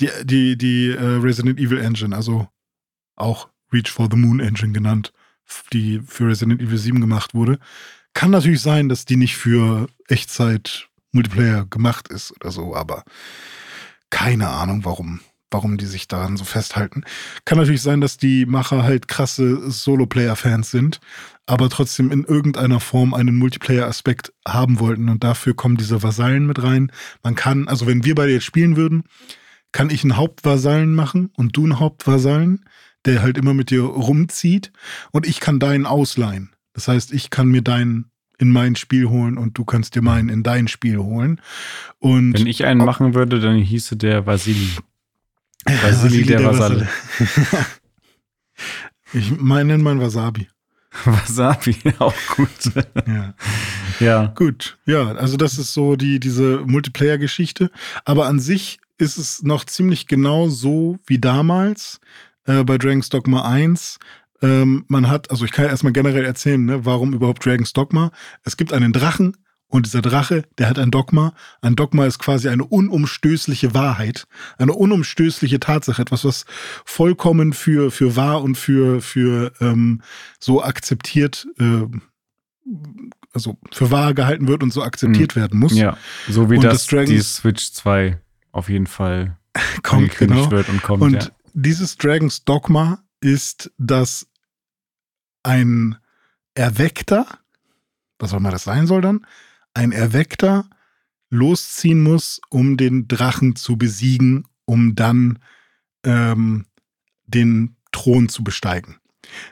die die die äh, Resident Evil Engine, also auch Reach for the Moon Engine genannt, die für Resident Evil 7 gemacht wurde. Kann natürlich sein, dass die nicht für Echtzeit Multiplayer gemacht ist oder so, aber keine Ahnung, warum, warum die sich daran so festhalten. Kann natürlich sein, dass die Macher halt krasse Solo-Player-Fans sind, aber trotzdem in irgendeiner Form einen Multiplayer-Aspekt haben wollten und dafür kommen diese Vasallen mit rein. Man kann, also wenn wir beide jetzt spielen würden, kann ich einen Hauptvasallen machen und du einen Hauptvasallen, der halt immer mit dir rumzieht und ich kann deinen ausleihen. Das heißt, ich kann mir deinen in mein Spiel holen und du kannst dir meinen in dein Spiel holen. Und Wenn ich einen machen würde, dann hieße der Vasili. Vasili der, Vasalle. ich meine mein Wasabi. Wasabi, auch gut. Ja. ja. Gut, ja, also das ist so die, diese Multiplayer-Geschichte. Aber an sich ist es noch ziemlich genau so wie damals äh, bei Dragon's Dogma 1. Ähm, man hat, also ich kann ja erstmal generell erzählen, ne, warum überhaupt Dragon's Dogma. Es gibt einen Drachen und dieser Drache, der hat ein Dogma. Ein Dogma ist quasi eine unumstößliche Wahrheit, eine unumstößliche Tatsache, etwas, was vollkommen für, für wahr und für, für ähm, so akzeptiert, äh, also für wahr gehalten wird und so akzeptiert Mhm. werden muss. Ja, so wie Und das, das Dragons- die Switch 2 auf jeden Fall kommt genau. wird und kommt. Und ja. Dieses Dragons Dogma ist, dass ein Erweckter, was auch immer das sein soll dann, ein Erweckter losziehen muss, um den Drachen zu besiegen, um dann ähm, den Thron zu besteigen.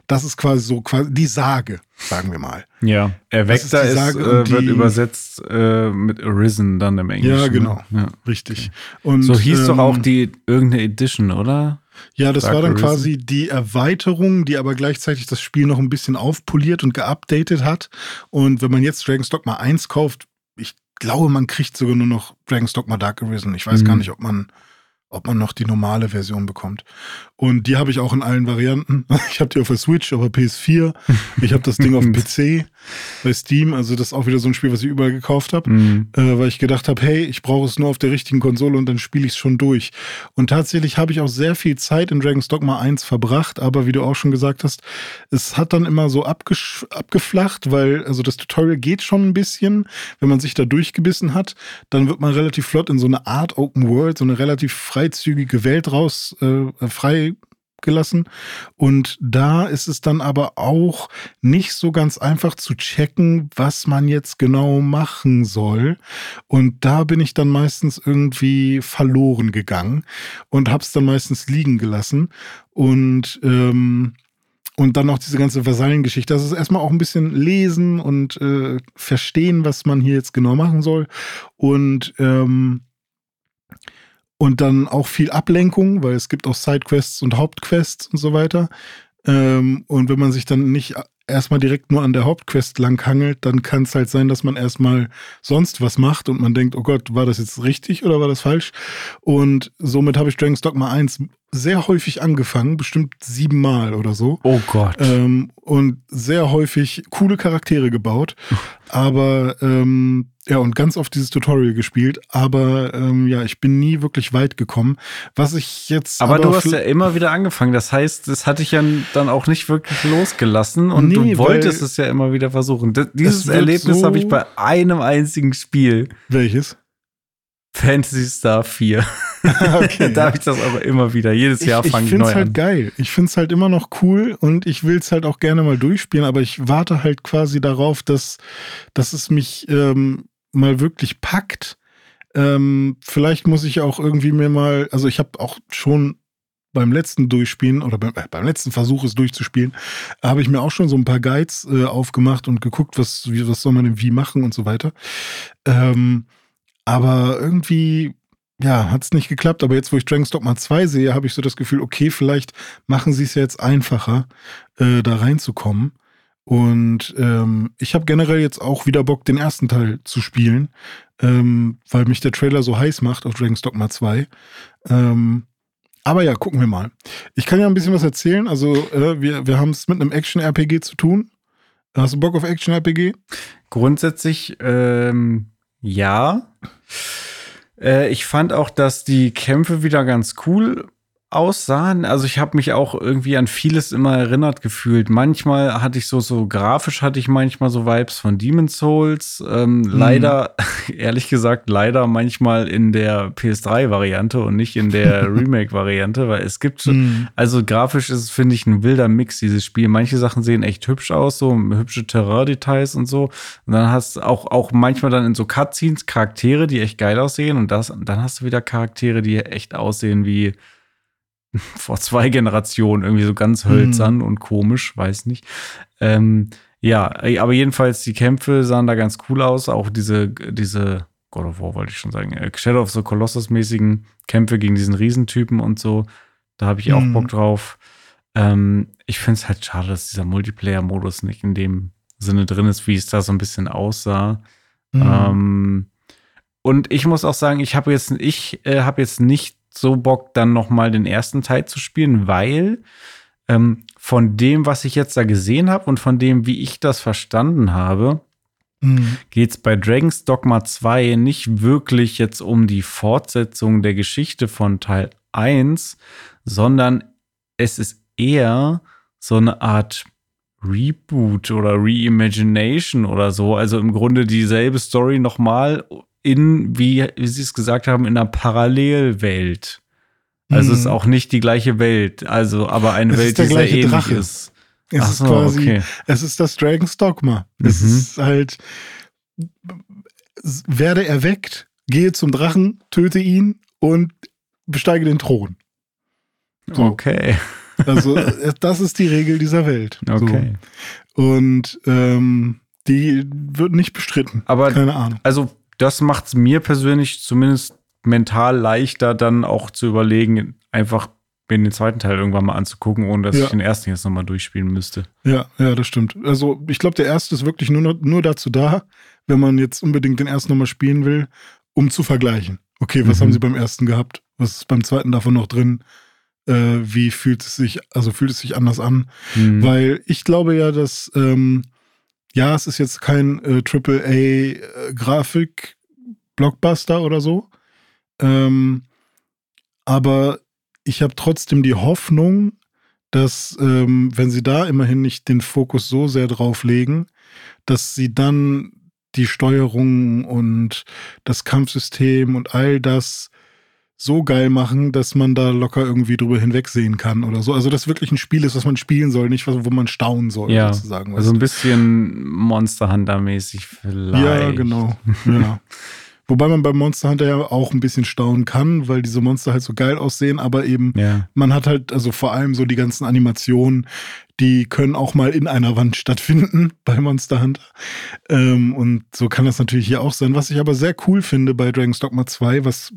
Das ist quasi so quasi die Sage, sagen wir mal. Ja, Erweckter ist ist, äh, wird übersetzt äh, mit Arisen dann im Englischen. Ja, genau. Ne? Ja. Richtig. Und, So hieß doch ähm, auch die irgendeine Edition, oder? Ja, das Dark war dann Arisen. quasi die Erweiterung, die aber gleichzeitig das Spiel noch ein bisschen aufpoliert und geupdatet hat. Und wenn man jetzt Dragon's Dogma 1 kauft, ich glaube, man kriegt sogar nur noch Dragon's Dogma Dark Arisen. Ich weiß Mhm. gar nicht, ob man, ob man noch die normale Version bekommt. Und die habe ich auch in allen Varianten. Ich habe die auf der Switch, auf der PS4. Ich habe das Ding auf dem PC bei Steam. Also das ist auch wieder so ein Spiel, was ich überall gekauft habe Mhm. äh, weil ich gedacht habe, hey, ich brauche es nur auf der richtigen Konsole und dann spiele ich es schon durch. Und tatsächlich habe ich auch sehr viel Zeit in Dragon's Dogma 1 verbracht, aber wie du auch schon gesagt hast, es hat dann immer so abgeflacht, weil also das Tutorial geht schon ein bisschen, wenn man sich da durchgebissen hat, dann wird man relativ flott in so eine Art Open World, so eine relativ freizügige Welt raus äh, frei gelassen. Und da ist es dann aber auch nicht so ganz einfach zu checken, was man jetzt genau machen soll. Und da bin ich dann meistens irgendwie verloren gegangen und hab's dann meistens liegen gelassen. Und ähm, und dann noch diese ganze Vasallengeschichte. Das ist erstmal auch ein bisschen lesen und äh, verstehen, was man hier jetzt genau machen soll. Und ähm, und dann auch viel Ablenkung, weil es gibt auch Sidequests und Hauptquests und so weiter. Ähm, und wenn man sich dann nicht erstmal direkt nur an der Hauptquest langhangelt, dann kann es halt sein, dass man erstmal sonst was macht und man denkt, oh Gott, war das jetzt richtig oder war das falsch? Und somit habe ich Dragon's Dogma 1 sehr häufig angefangen, bestimmt siebenmal oder so. Oh Gott. Ähm, und sehr häufig coole Charaktere gebaut. Aber ähm, ja, und ganz oft dieses Tutorial gespielt. Aber ähm, ja, ich bin nie wirklich weit gekommen. Was ich jetzt. aber, du hast ja immer wieder angefangen. Das heißt, das hatte ich ja dann auch nicht wirklich losgelassen und Nee, du wolltest es ja immer wieder versuchen. Das, dieses Erlebnis so- habe ich bei einem einzigen Spiel. Welches? Fantasy Star 4. okay, da habe ich das auch immer wieder. Jedes Jahr ich fange ich, finde neu es halt an. geil. Ich finde es halt immer noch cool und ich will es halt auch gerne mal durchspielen, aber ich warte halt quasi darauf, dass, dass es mich ähm, mal wirklich packt. Ähm, vielleicht muss ich auch irgendwie mir mal, also ich habe auch schon beim letzten Durchspielen oder beim, äh, beim letzten Versuch, es durchzuspielen, habe ich mir auch schon so ein paar Guides äh, aufgemacht und geguckt, was, wie, was soll man denn wie machen und so weiter. Ähm, aber irgendwie, ja, hat es nicht geklappt. Aber jetzt, wo ich Dragon's Dogma 2 sehe, habe ich so das Gefühl, okay, vielleicht machen sie es jetzt einfacher, äh, da reinzukommen. Und ähm, ich habe generell jetzt auch wieder Bock, den ersten Teil zu spielen, ähm, weil mich der Trailer so heiß macht auf Dragon's Dogma 2. Ähm, aber ja, gucken wir mal. Ich kann ja ein bisschen was erzählen. Also, äh, wir, wir haben es mit einem Action-RPG zu tun. Hast du Bock auf Action-RPG? Grundsätzlich, ähm, ja. Äh, ich fand auch, dass die Kämpfe wieder ganz cool aussahen. Also ich habe mich auch irgendwie an vieles immer erinnert gefühlt. Manchmal hatte ich so, so grafisch hatte ich manchmal so Vibes von Demon's Souls. Ähm, Leider, ehrlich gesagt, leider manchmal in der PS3-Variante und nicht in der Remake-Variante, weil es gibt, Mhm. also grafisch ist es, finde ich, ein wilder Mix, dieses Spiel. Manche Sachen sehen echt hübsch aus, so hübsche Terrain-Details und so. Und dann hast du auch, auch manchmal dann in so Cutscenes Charaktere, die echt geil aussehen. Und das, dann hast du wieder Charaktere, die echt aussehen wie vor zwei Generationen, irgendwie so ganz hölzern und komisch, weiß nicht. Ähm, Ja, aber jedenfalls die Kämpfe sahen da ganz cool aus. Auch diese, diese God of War wollte ich schon sagen, äh, Shadow of the Colossus-mäßigen Kämpfe gegen diesen Riesentypen und so. Da habe ich auch Mhm. Bock drauf. Ähm, ich finde es halt schade, dass dieser Multiplayer-Modus nicht in dem Sinne drin ist, wie es da so ein bisschen aussah. Mhm. Ähm, und ich muss auch sagen, ich habe jetzt, ich äh, habe jetzt nicht so Bock, dann noch mal den ersten Teil zu spielen, weil ähm, von dem, was ich jetzt da gesehen habe und von dem, wie ich das verstanden habe, Mhm. geht es bei Dragon's Dogma 2 nicht wirklich jetzt um die Fortsetzung der Geschichte von Teil 1, sondern es ist eher so eine Art Reboot oder Reimagination oder so. Also im Grunde dieselbe Story nochmal in, wie, wie Sie es gesagt haben, in einer Parallelwelt. Also es ist Mhm. auch nicht die gleiche Welt, also aber eine Es Welt, die sehr ähnlich Drache. ist. Es Ach ist so, quasi, okay. es ist das Dragon's Dogma. Es Mhm. ist halt, werde erweckt, gehe zum Drachen, töte ihn und besteige den Thron. So. Okay, Also äh, das ist die Regel dieser Welt. okay. So. Und ähm, die wird nicht bestritten. Aber Keine Ahnung. also das macht es mir persönlich zumindest mental leichter, dann auch zu überlegen, einfach mir den zweiten Teil irgendwann mal anzugucken, ohne dass Ja. ich den ersten jetzt nochmal durchspielen müsste. Ja, ja, das stimmt. Also ich glaube, der erste ist wirklich nur, nur dazu da, wenn man jetzt unbedingt den ersten nochmal spielen will, um zu vergleichen. Okay, was Mhm. haben sie beim ersten gehabt? Was ist beim zweiten davon noch drin? Äh, wie fühlt es sich, also fühlt es sich anders an? Mhm. Weil ich glaube ja, dass, ähm, ja, es ist jetzt kein äh, AAA-Grafik-Blockbuster oder so. Ähm, aber ich habe trotzdem die Hoffnung, dass, ähm, wenn sie da immerhin nicht den Fokus so sehr drauf legen, dass sie dann die Steuerung und das Kampfsystem und all das so geil machen, dass man da locker irgendwie drüber hinwegsehen kann oder so. Also das wirklich ein Spiel ist, was man spielen soll, nicht was, wo man staunen soll, ja, sozusagen. also ein bisschen Monster Hunter mäßig du? vielleicht. ja, genau. ja. Wobei man beim Monster Hunter ja auch ein bisschen staunen kann, weil diese Monster halt so geil aussehen, aber eben Ja, man hat halt, also vor allem so die ganzen Animationen, die können auch mal in einer Wand stattfinden bei Monster Hunter. Ähm, und so kann das natürlich hier auch sein. Was ich aber sehr cool finde bei Dragon's Dogma 2, was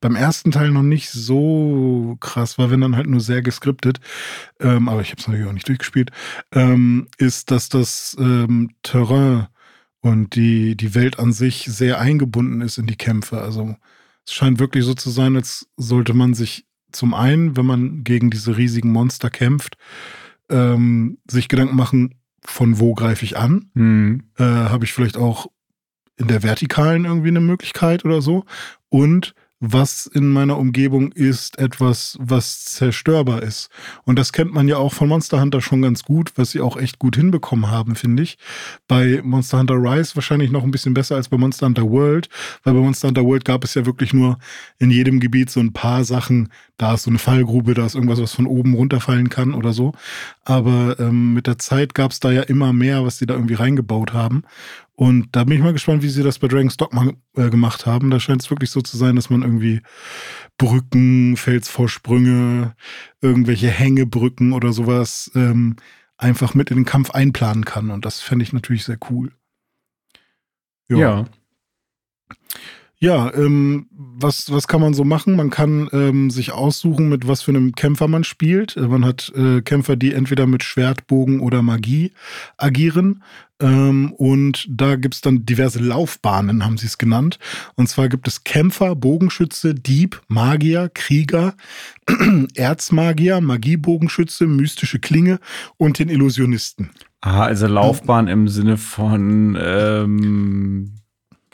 beim ersten Teil noch nicht so krass war, wenn dann halt nur sehr geskriptet, ähm, aber ich habe es natürlich auch nicht durchgespielt, ähm, ist, dass das ähm, Terrain und die, die Welt an sich sehr eingebunden ist in die Kämpfe. Also es scheint wirklich so zu sein, als sollte man sich zum einen, wenn man gegen diese riesigen Monster kämpft, ähm, sich Gedanken machen, von wo greife ich an? hm. Äh, Habe ich vielleicht auch in der Vertikalen irgendwie eine Möglichkeit oder so? Und was in meiner Umgebung ist etwas, was zerstörbar ist. Und das kennt man ja auch von Monster Hunter schon ganz gut, was sie auch echt gut hinbekommen haben, finde ich. Bei Monster Hunter Rise wahrscheinlich noch ein bisschen besser als bei Monster Hunter World, weil bei Monster Hunter World gab es ja wirklich nur in jedem Gebiet so ein paar Sachen. Da ist so eine Fallgrube, da ist irgendwas, was von oben runterfallen kann oder so. Aber ähm, mit der Zeit gab es da ja immer mehr, was sie da irgendwie reingebaut haben. Und da bin ich mal gespannt, wie sie das bei Dragon's Dogma äh, gemacht haben. Da scheint es wirklich so zu sein, dass man irgendwie Brücken, Felsvorsprünge, irgendwelche Hängebrücken oder sowas ähm, einfach mit in den Kampf einplanen kann. Und das fände ich natürlich sehr cool. ja. Ja, ähm, was, was kann man so machen? Man kann ähm, sich aussuchen, mit was für einem Kämpfer man spielt. Äh, Man hat äh, Kämpfer, die entweder mit Schwert, Bogen oder Magie agieren. Ähm, und da gibt's dann diverse Laufbahnen, haben sie es genannt. Und zwar gibt es Kämpfer, Bogenschütze, Dieb, Magier, Krieger, Erzmagier, Magiebogenschütze, mystische Klinge und den Illusionisten. Ah, also Laufbahn im Sinne von ähm,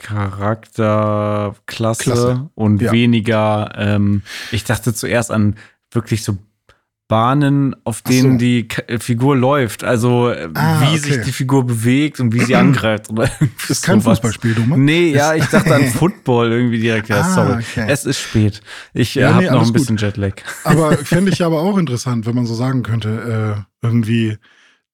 Charakterklasse Klasse. und Ja. weniger, ähm, ich dachte zuerst an wirklich so Bahnen, auf denen so. die K äh, Figur läuft. Also äh, Ah, wie okay. sich die Figur bewegt und wie sie angreift. Oder Das ist kein sowas. Fußballspiel, du Nee, ja, ich dachte an Football irgendwie direkt. Ja, Ah, sorry. okay. Es ist spät. Ich äh, Ja, habe nee, noch ein bisschen Jetlag. Aber fände ich aber auch interessant, wenn man so sagen könnte, äh, irgendwie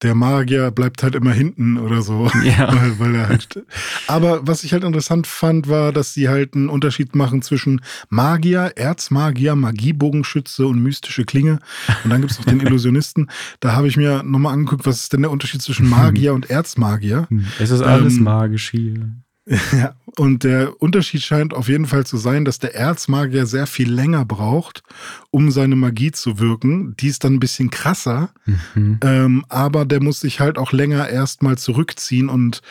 der Magier bleibt halt immer hinten oder so. Ja. weil, weil er halt. Aber was ich halt interessant fand, war, dass sie halt einen Unterschied machen zwischen Magier, Erzmagier, Magiebogenschütze und mystische Klinge. Und dann gibt's noch den Illusionisten. Da habe ich mir nochmal angeguckt, was ist denn der Unterschied zwischen Magier und Erzmagier? Es ist alles Ähm, magisch hier. Ja, und der Unterschied scheint auf jeden Fall zu sein, dass der Erzmagier sehr viel länger braucht, um seine Magie zu wirken. Die ist dann ein bisschen krasser, Mhm. ähm, aber der muss sich halt auch länger erstmal zurückziehen und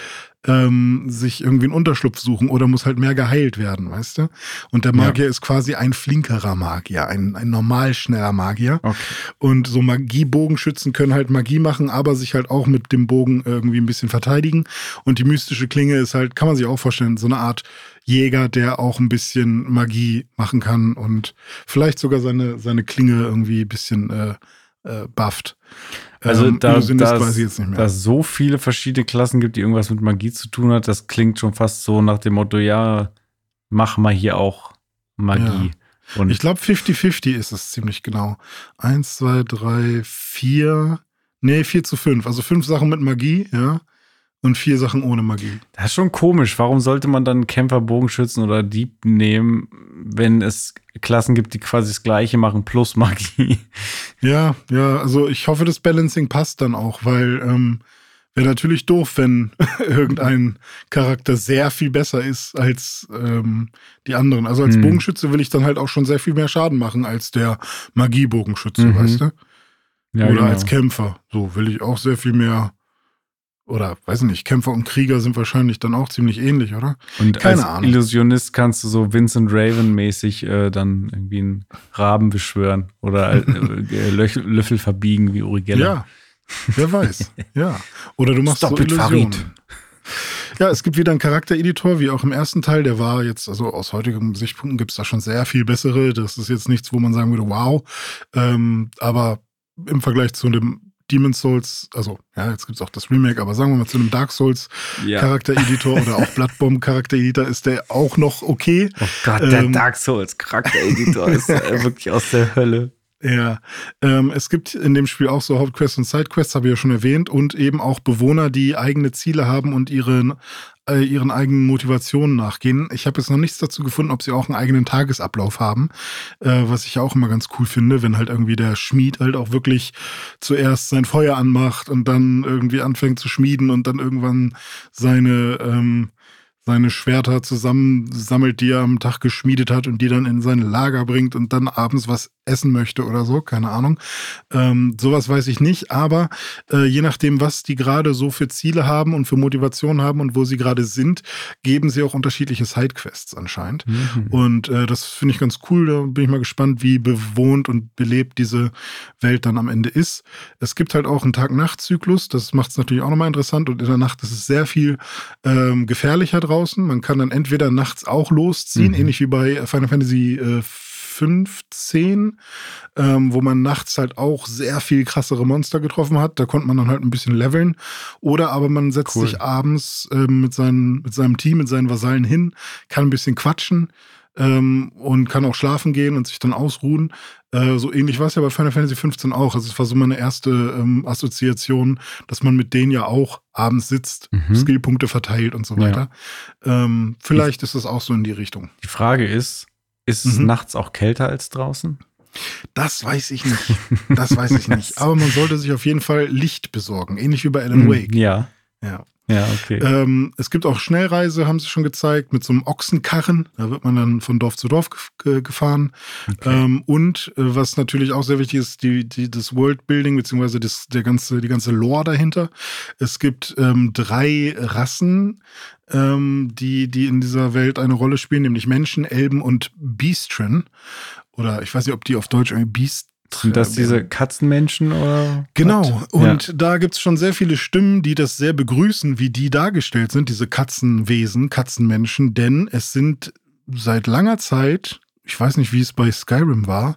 ähm, sich irgendwie einen Unterschlupf suchen oder muss halt mehr geheilt werden, weißt du? Und der Magier ist quasi ein flinkerer Magier, ein, ein normal schneller Magier. Okay. Und so Magiebogenschützen können halt Magie machen, aber sich halt auch mit dem Bogen irgendwie ein bisschen verteidigen. Und die mystische Klinge ist halt, kann man sich auch vorstellen, so eine Art Jäger, der auch ein bisschen Magie machen kann und vielleicht sogar seine, seine Klinge irgendwie ein bisschen äh, äh, bufft. Also Ähm, da, Illusionist da, weiß ich jetzt nicht mehr. da es so viele verschiedene Klassen gibt, die irgendwas mit Magie zu tun hat, das klingt schon fast so nach dem Motto, ja, mach mal hier auch Magie. Und Ich glaube, 50-50 ist es ziemlich genau. Eins, zwei, drei, vier. Nee, vier zu fünf. Also fünf Sachen mit Magie, ja. Und vier Sachen ohne Magie. das ist schon komisch. Warum sollte man dann Kämpfer, Bogenschützen oder Dieb nehmen, wenn es Klassen gibt, die quasi das Gleiche machen plus Magie? Ja, ja, also ich hoffe, das Balancing passt dann auch, weil ähm, wäre natürlich doof, wenn irgendein Charakter sehr viel besser ist als ähm, die anderen. Also als Hm. Bogenschütze will ich dann halt auch schon sehr viel mehr Schaden machen als der Magiebogenschütze, Mhm. weißt du? Ja, Oder genau. als Kämpfer. So will ich auch sehr viel mehr. Oder weiß ich nicht, Kämpfer und Krieger sind wahrscheinlich dann auch ziemlich ähnlich, oder? Und Keine als Ahnung. Illusionist kannst du so Vincent Raven-mäßig äh, dann irgendwie einen Raben beschwören oder äh, äh, Löffel verbiegen wie Uri Geller. Ja, wer weiß. ja. Oder du machst Stop so Illusionen. Farid. Ja, es gibt wieder einen Charaktereditor, wie auch im ersten Teil. Der war jetzt, also aus heutigem Sichtpunkt gibt es da schon sehr viel bessere. Das ist jetzt nichts, wo man sagen würde, wow. Ähm, aber im Vergleich zu dem Demon's Souls, also ja, jetzt gibt es auch das Remake, aber sagen wir mal zu einem Dark Souls Ja. Charaktereditor oder auch Bloodborne Charaktereditor ist der auch noch okay. Oh Gott, der Ähm, Dark Souls Charaktereditor ist äh, wirklich aus der Hölle. Ja, ähm, es gibt in dem Spiel auch so Hauptquests und Sidequests, habe ich ja schon erwähnt, und eben auch Bewohner, die eigene Ziele haben und ihren, äh, ihren eigenen Motivationen nachgehen. Ich habe jetzt noch nichts dazu gefunden, ob sie auch einen eigenen Tagesablauf haben, äh, was ich auch immer ganz cool finde, wenn halt irgendwie der Schmied halt auch wirklich zuerst sein Feuer anmacht und dann irgendwie anfängt zu schmieden und dann irgendwann seine ähm, seine Schwerter zusammensammelt, die er am Tag geschmiedet hat und die dann in sein Lager bringt und dann abends was essen möchte oder so, keine Ahnung. Ähm, sowas weiß ich nicht, aber äh, je nachdem, was die gerade so für Ziele haben und für Motivation haben und wo sie gerade sind, geben sie auch unterschiedliche Sidequests anscheinend. Mhm. Und äh, das finde ich ganz cool. Da bin ich mal gespannt, wie bewohnt und belebt diese Welt dann am Ende ist. Es gibt halt auch einen Tag-Nacht-Zyklus. Das macht es natürlich auch nochmal interessant. Und in der Nacht ist es sehr viel ähm, gefährlicher draußen. Man kann dann entweder nachts auch losziehen, Mhm. ähnlich wie bei Final Fantasy äh, 15, ähm, wo man nachts halt auch sehr viel krassere Monster getroffen hat. Da konnte man dann halt ein bisschen leveln. Oder aber man setzt Cool. sich abends ähm, mit, seinen, mit seinem Team, mit seinen Vasallen hin, kann ein bisschen quatschen ähm, und kann auch schlafen gehen und sich dann ausruhen. Äh, so ähnlich war es ja bei Final Fantasy 15 auch. Also es war so meine erste ähm, Assoziation, dass man mit denen ja auch abends sitzt, Mhm. Skillpunkte verteilt und so Ja. weiter. Ähm, vielleicht ist das auch so in die Richtung. Die Frage ist, ist es Mhm. nachts auch kälter als draußen? Das weiß ich nicht. Das weiß ich nicht. Aber man sollte sich auf jeden Fall Licht besorgen, ähnlich wie bei Alan Mhm, Wake. Ja, Ja. Ja, okay. Ähm, es gibt auch Schnellreise, haben sie schon gezeigt, mit so einem Ochsenkarren. Da wird man dann von Dorf zu Dorf gef ge gefahren. okay. Ähm, und äh, was natürlich auch sehr wichtig ist, die, die, das Worldbuilding, beziehungsweise das, der ganze, die ganze Lore dahinter. Es gibt ähm, drei Rassen, ähm, die, die in dieser Welt eine Rolle spielen, nämlich Menschen, Elben und Beastren. Oder ich weiß nicht, ob die auf Deutsch irgendwie Beast. Sind das diese Katzenmenschen oder? Genau, was? und da gibt's schon sehr viele Stimmen, die das sehr begrüßen, wie die dargestellt sind, diese Katzenwesen, Katzenmenschen, denn es sind seit langer Zeit, ich weiß nicht, wie es bei Skyrim war,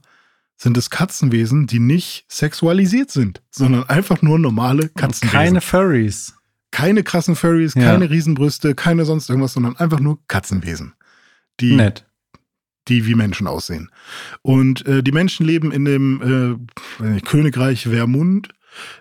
sind es Katzenwesen, die nicht sexualisiert sind, sondern einfach nur normale ja. Katzenwesen. Keine Furries. keine krassen Furries, Ja. keine Riesenbrüste, keine sonst irgendwas, sondern einfach nur Katzenwesen. Die Nett. Die wie Menschen aussehen. Und äh, die Menschen leben in dem äh, Königreich Vermund.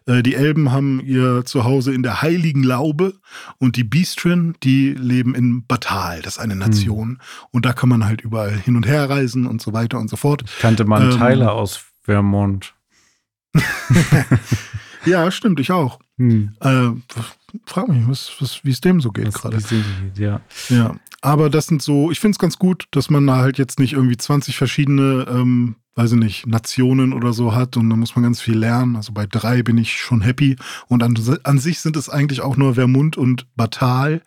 Äh, die Elben haben ihr Zuhause in der Heiligen Laube und die Beastren, die leben in Batal, das ist eine Nation. Mhm. Und da kann man halt überall hin und her reisen und so weiter und so fort. Ich kannte mal einen ähm, Tyler aus Vermont. ja, stimmt, ich auch. Hm. Äh, frag mich, was, was, wie es dem so geht gerade. Ja. ja. Aber das sind so, ich finde es ganz gut, dass man da halt jetzt nicht irgendwie 20 verschiedene, ähm, weiß ich nicht, Nationen oder so hat und da muss man ganz viel lernen. Also bei drei bin ich schon happy. Und an, an sich sind es eigentlich auch nur Vermund und Batal,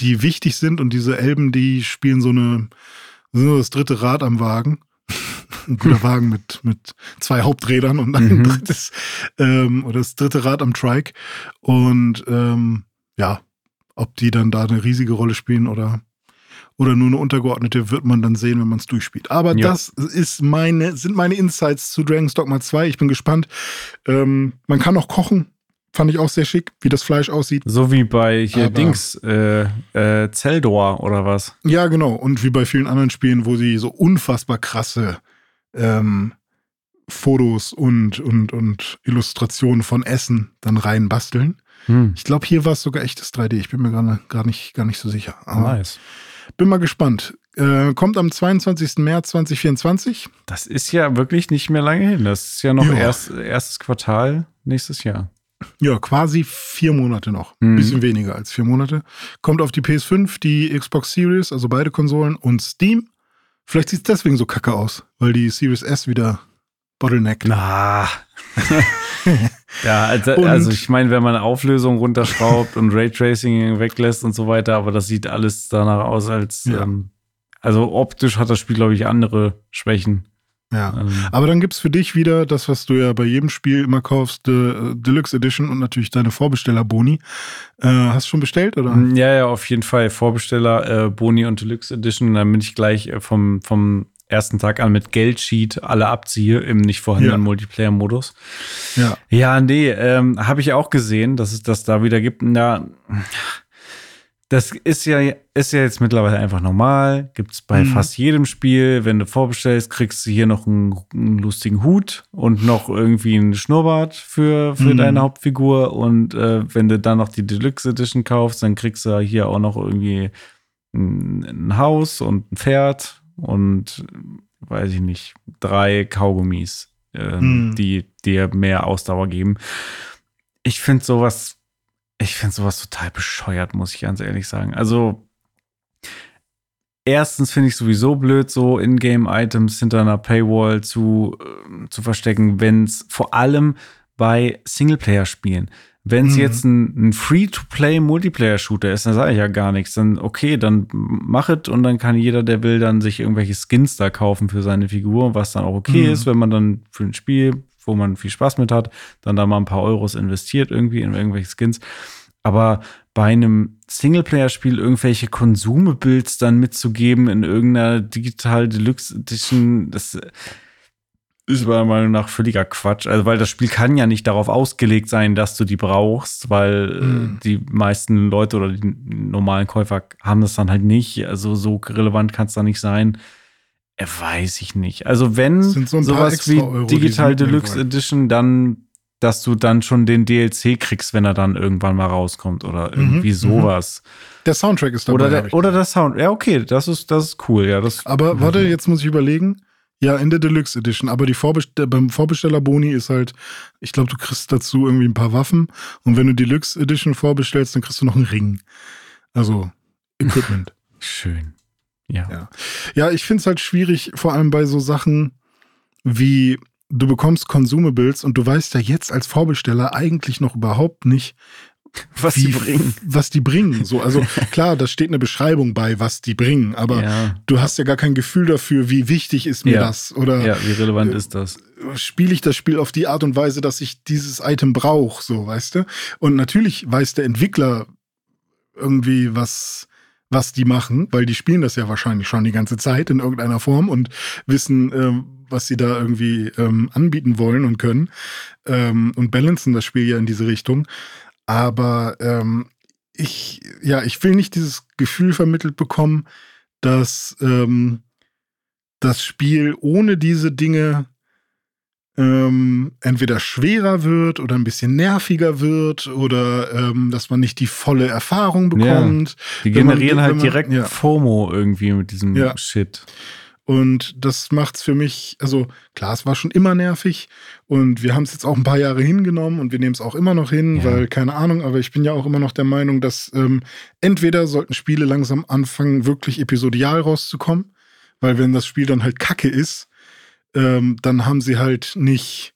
die wichtig sind und diese Elben, die spielen so eine, sind so das dritte Rad am Wagen. Ein guter Wagen mit, mit zwei Haupträdern und ein mhm. drittes, ähm, oder das dritte Rad am Trike. Und ähm, ja, ob die dann da eine riesige Rolle spielen oder oder nur eine untergeordnete, wird man dann sehen, wenn man es durchspielt. Aber ja. das ist meine, sind meine Insights zu Dragon's Dogma 2. Ich bin gespannt. Ähm, man kann auch kochen. Fand ich auch sehr schick, wie das Fleisch aussieht. So wie bei hier Aber, Dings, äh, äh, Zeldor oder was? Ja, genau. Und wie bei vielen anderen Spielen, wo sie so unfassbar krasse ähm, Fotos und, und, und Illustrationen von Essen dann reinbasteln. Hm. Ich glaube, hier war es sogar echtes 3D. Ich bin mir gar nicht, gar nicht so sicher. Aber nice. Bin mal gespannt. Äh, kommt am 22. März 2024. Das ist ja wirklich nicht mehr lange hin. Das ist ja noch ja. Erst, erstes Quartal nächstes Jahr. Ja, quasi vier Monate noch. Ein mhm. bisschen weniger als vier Monate. Kommt auf die PS5, die Xbox Series, also beide Konsolen und Steam. Vielleicht sieht es deswegen so kacke aus, weil die Series S wieder Bottleneck. Na. ja, also, also, ich meine, wenn man Auflösung runterschraubt und Raytracing weglässt und so weiter, aber das sieht alles danach aus, als ja. ähm, also optisch hat das Spiel, glaube ich, andere Schwächen. Ja, ähm. aber dann gibt es für dich wieder das, was du ja bei jedem Spiel immer kaufst, De Deluxe Edition und natürlich deine Vorbesteller-Boni. Äh, hast du schon bestellt, oder? Ja, ja, auf jeden Fall. Vorbesteller, äh, Boni und Deluxe Edition. Dann bin ich gleich äh, vom, vom ersten Tag an mit Geldsheet alle abziehe im nicht vorhandenen ja. Multiplayer-Modus. Ja. Ja, nee, ähm, habe ich auch gesehen, dass es das da wieder gibt. Na, das ist ja, ist ja jetzt mittlerweile einfach normal. Gibt es bei mhm. fast jedem Spiel. Wenn du vorbestellst, kriegst du hier noch einen, einen lustigen Hut und noch irgendwie einen Schnurrbart für, für mhm. deine Hauptfigur. Und äh, wenn du dann noch die Deluxe Edition kaufst, dann kriegst du hier auch noch irgendwie ein, ein Haus und ein Pferd und weiß ich nicht, drei Kaugummis, äh, hm. die dir mehr Ausdauer geben. Ich finde sowas, ich finde sowas total bescheuert, muss ich ganz ehrlich sagen. Also, erstens finde ich sowieso blöd, so Ingame-Items hinter einer Paywall zu, äh, zu verstecken, wenn es vor allem bei Singleplayer-Spielen wenn es mhm. jetzt ein, ein Free-to-Play-Multiplayer-Shooter ist, dann sage ich ja gar nichts. Dann okay, dann mach es und dann kann jeder, der will, dann sich irgendwelche Skins da kaufen für seine Figur, was dann auch okay mhm. ist, wenn man dann für ein Spiel, wo man viel Spaß mit hat, dann da mal ein paar Euros investiert irgendwie in irgendwelche Skins. Aber bei einem Singleplayer-Spiel irgendwelche Konsume-Builds dann mitzugeben in irgendeiner Digital Deluxe Edition, das ist meiner Meinung nach völliger Quatsch. Also, weil das Spiel kann ja nicht darauf ausgelegt sein, dass du die brauchst, weil mhm. die meisten Leute oder die normalen Käufer haben das dann halt nicht. Also, so relevant kann es da nicht sein. Äh, weiß ich nicht. Also, wenn so sowas wie Euro, Digital Deluxe Edition, dann, dass du dann schon den DLC kriegst, wenn er dann irgendwann mal rauskommt oder mhm, irgendwie mhm. sowas. Der Soundtrack ist dabei. Oder der, oder der Sound. Ja, okay, das ist, das ist cool. Ja, das, Aber warte, jetzt muss ich überlegen ja, in der Deluxe Edition. Aber die Vorbest beim Vorbesteller-Boni ist halt, ich glaube, du kriegst dazu irgendwie ein paar Waffen. Und wenn du Deluxe Edition vorbestellst, dann kriegst du noch einen Ring. Also Equipment. Schön. Ja. Ja, ja ich finde es halt schwierig, vor allem bei so Sachen wie du bekommst Consumables und du weißt ja jetzt als Vorbesteller eigentlich noch überhaupt nicht, was die bringen. Was die bringen. So, also klar, da steht eine Beschreibung bei, was die bringen, aber ja. du hast ja gar kein Gefühl dafür, wie wichtig ist mir ja. das oder ja, wie relevant äh, ist das? Spiele ich das Spiel auf die Art und Weise, dass ich dieses Item brauche, so, weißt du? Und natürlich weiß der Entwickler irgendwie, was was die machen, weil die spielen das ja wahrscheinlich schon die ganze Zeit in irgendeiner Form und wissen, ähm, was sie da irgendwie ähm, anbieten wollen und können ähm, und balancen das Spiel ja in diese Richtung. Aber ähm, ich, ja, ich will nicht dieses Gefühl vermittelt bekommen, dass ähm, das Spiel ohne diese Dinge ähm, entweder schwerer wird oder ein bisschen nerviger wird oder ähm, dass man nicht die volle Erfahrung bekommt. Ja, die man- generieren wenn halt man- direkt ja. FOMO irgendwie mit diesem Ja. Shit. Und das macht's für mich, also klar, es war schon immer nervig und wir haben es jetzt auch ein paar Jahre hingenommen und wir nehmen es auch immer noch hin, Ja. weil keine Ahnung, aber ich bin ja auch immer noch der Meinung, dass ähm, entweder sollten Spiele langsam anfangen, wirklich episodial rauszukommen, weil wenn das Spiel dann halt Kacke ist, ähm, dann haben sie halt nicht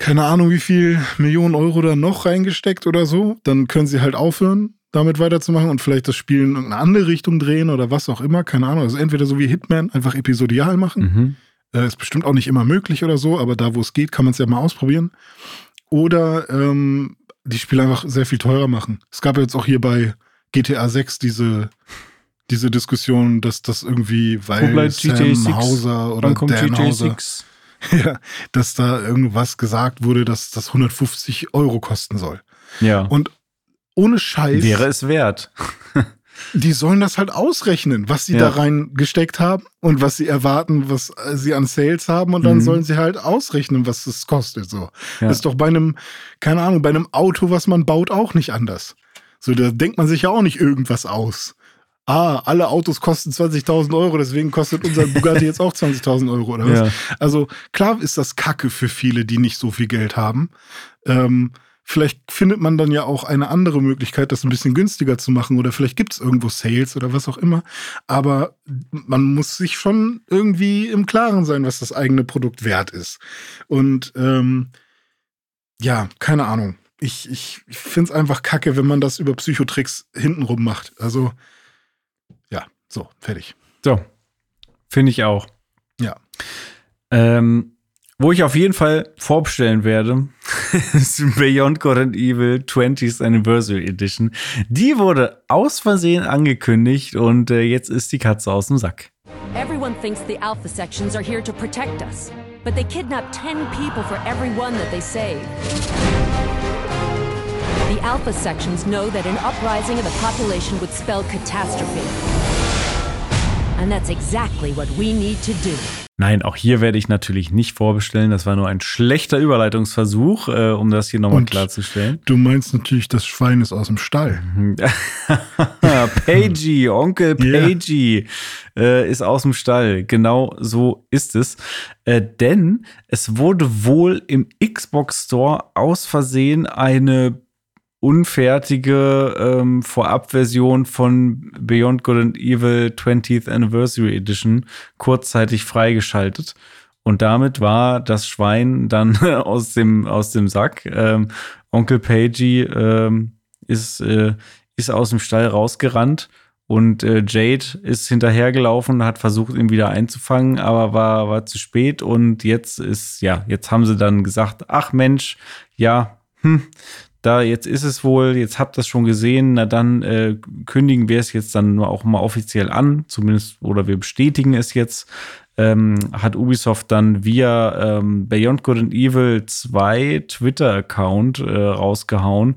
keine Ahnung, wie viel Millionen Euro da noch reingesteckt oder so, dann können sie halt aufhören, damit weiterzumachen und vielleicht das Spiel in irgendeine andere Richtung drehen oder was auch immer, keine Ahnung. Also entweder so wie Hitman, einfach episodial machen. Mhm. Äh, ist bestimmt auch nicht immer möglich oder so, aber da, wo es geht, kann man es ja mal ausprobieren. Oder ähm, die Spiele einfach sehr viel teurer machen. Es gab ja jetzt auch hier bei GTA 6 diese, diese Diskussion, dass das irgendwie, weil bleibt Sam GTA 6? Hauser oder Dan GTA Hauser, 6? ja, dass da irgendwas gesagt wurde, dass das 150 Euro kosten soll. Ja. Und ohne Scheiß, Wäre es wert. die sollen das halt ausrechnen, was sie Ja. da reingesteckt haben und was sie erwarten, was äh, sie an Sales haben und dann Mhm. sollen sie halt ausrechnen, was es kostet. So. Ja. Das ist doch bei einem, keine Ahnung, bei einem Auto, was man baut, auch nicht anders. So, da denkt man sich ja auch nicht irgendwas aus. Ah, alle Autos kosten 20.000 Euro, deswegen kostet unser Bugatti jetzt auch 20.000 Euro oder was? Ja. Also klar ist das Kacke für viele, die nicht so viel Geld haben. Ähm, vielleicht findet man dann ja auch eine andere Möglichkeit, das ein bisschen günstiger zu machen oder vielleicht gibt es irgendwo Sales oder was auch immer. Aber man muss sich schon irgendwie im Klaren sein, was das eigene Produkt wert ist. Und ähm, ja, keine Ahnung. Ich, ich, ich finde es einfach kacke, wenn man das über Psychotricks hintenrum macht. Also, so, fertig. So. Finde ich auch. Ja. Ähm, wo ich auf jeden Fall vorbestellen werde, ist Beyond Good and Evil 20th Anniversary Edition. Die wurde aus Versehen angekündigt und äh, jetzt ist die Katze aus dem Sack. Everyone thinks the Alpha sections are here to protect us, but they kidnap 10 people for every one that they save. The Alpha sections know that an uprising of the population would spell catastrophe. And that's exactly what we need to do. Nein, auch hier werde ich natürlich nicht vorbestellen. Das war nur ein schlechter Überleitungsversuch, äh, um das hier nochmal klarzustellen. Du meinst natürlich, das Schwein ist aus dem Stall. Pagey, Onkel. Pagey äh, ist aus dem Stall. Genau so ist es. Äh, denn es wurde wohl im Xbox Store aus Versehen eine unfertige ähm, Vorabversion von Beyond Good and Evil 20th Anniversary Edition kurzzeitig freigeschaltet. Und damit war das Schwein dann aus dem, aus dem Sack. Ähm, Onkel Pagey ähm, ist, äh, ist aus dem Stall rausgerannt und äh, Jade ist hinterhergelaufen hat versucht, ihn wieder einzufangen, aber war, war zu spät. Und jetzt ist, ja, jetzt haben sie dann gesagt, ach Mensch, ja, hm, da jetzt ist es wohl, jetzt habt ihr es schon gesehen, na dann äh, kündigen wir es jetzt dann auch mal offiziell an, zumindest, oder wir bestätigen es jetzt. Ähm, hat Ubisoft dann via ähm, Beyond Good and Evil 2 Twitter-Account äh, rausgehauen.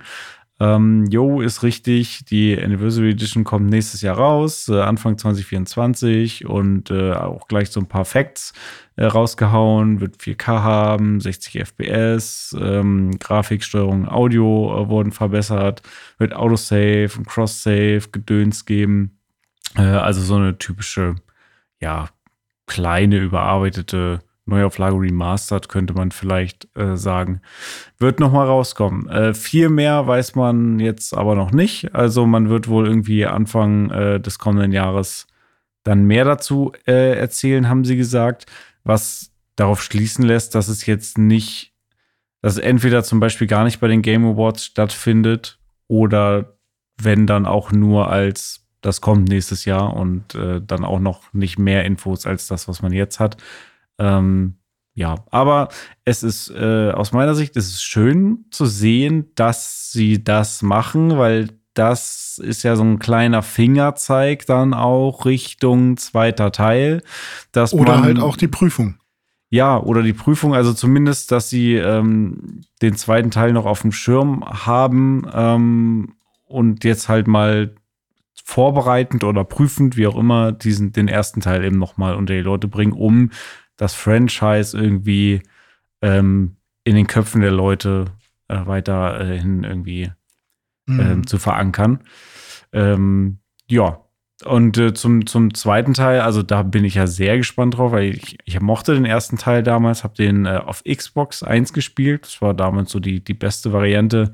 Ähm, jo, ist richtig. Die Anniversary Edition kommt nächstes Jahr raus, äh, Anfang 2024 und äh, auch gleich so ein paar Facts äh, rausgehauen. Wird 4K haben, 60 FPS, ähm, Grafiksteuerung, Audio äh, wurden verbessert, wird Autosave und Cross-Save, Gedöns geben. Äh, also so eine typische, ja, kleine, überarbeitete Neuauflage remastered, könnte man vielleicht äh, sagen. Wird noch mal rauskommen. Äh, viel mehr weiß man jetzt aber noch nicht. Also man wird wohl irgendwie Anfang äh, des kommenden Jahres dann mehr dazu äh, erzählen, haben sie gesagt, was darauf schließen lässt, dass es jetzt nicht, dass es entweder zum Beispiel gar nicht bei den Game Awards stattfindet oder wenn dann auch nur als das kommt nächstes Jahr und äh, dann auch noch nicht mehr Infos als das, was man jetzt hat. Ähm, ja, aber es ist äh, aus meiner Sicht es ist schön zu sehen, dass sie das machen, weil das ist ja so ein kleiner Fingerzeig dann auch Richtung zweiter Teil. Dass Oder man, halt auch die Prüfung. ja, oder die Prüfung, also zumindest, dass sie ähm, den zweiten Teil noch auf dem Schirm haben ähm, und jetzt halt mal vorbereitend oder prüfend, wie auch immer, diesen, den ersten Teil eben noch mal unter die Leute bringen, um das Franchise irgendwie ähm, in den Köpfen der Leute äh, weiterhin irgendwie Mhm. ähm, zu verankern. Ähm, ja, und äh, zum, zum zweiten Teil, also da bin ich ja sehr gespannt drauf, weil ich, ich mochte den ersten Teil damals, habe den äh, auf Xbox 1 gespielt. Das war damals so die, die beste Variante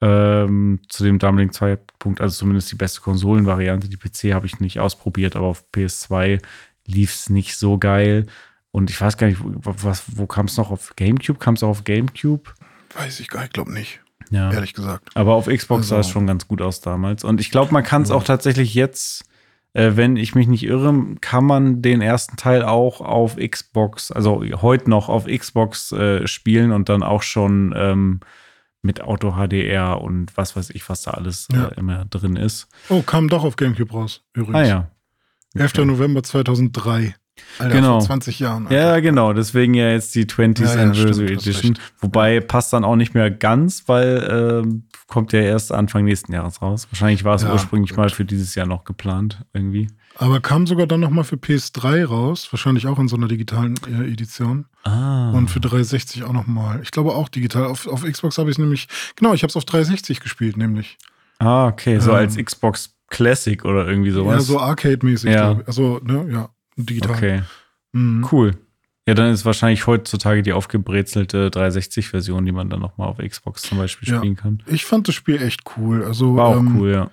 ähm, zu dem damaligen Zeitpunkt, also zumindest die beste Konsolenvariante. Die PC habe ich nicht ausprobiert, aber auf PS2 lief es nicht so geil. Und ich weiß gar nicht, wo, was, wo kam es noch auf GameCube? Kam es auch auf GameCube? Weiß ich gar nicht, glaube nicht, Ja. ehrlich gesagt. Aber auf Xbox sah es Also- schon ganz gut aus damals. Und ich glaube, man kann es auch tatsächlich jetzt, äh, wenn ich mich nicht irre, kann man den ersten Teil auch auf Xbox, also heute noch auf Xbox äh, spielen und dann auch schon ähm, mit Auto HDR und was weiß ich, was da alles Ja. äh, immer drin ist. Oh, kam doch auf GameCube raus, übrigens. Ah ja. 11. November 2003. Alter, Genau. vor 20 Jahren. Alter. Ja, genau. Deswegen ja jetzt die 20th Ja, ja, Anniversary stimmt, Edition. Wobei passt dann auch nicht mehr ganz, weil ähm, kommt ja erst Anfang nächsten Jahres raus. Wahrscheinlich war es Ja, ursprünglich gut. mal für dieses Jahr noch geplant, irgendwie. Aber kam sogar dann nochmal für PS3 raus, wahrscheinlich auch in so einer digitalen äh, Edition. Ah. Und für 360 auch nochmal. Ich glaube auch digital. Auf, auf Xbox habe ich es nämlich, genau, ich habe es auf 360 gespielt, nämlich. Ah, okay, so Ähm, als Xbox Classic oder irgendwie sowas. Ja, so Arcade-mäßig, Ja. Also, ne, ja, digital. Okay, Mhm. cool. Ja, dann ist wahrscheinlich heutzutage die aufgebrezelte 360-Version, die man dann nochmal auf Xbox zum Beispiel Ja. spielen kann. Ich fand das Spiel echt cool. Also, War auch ähm, cool, ja.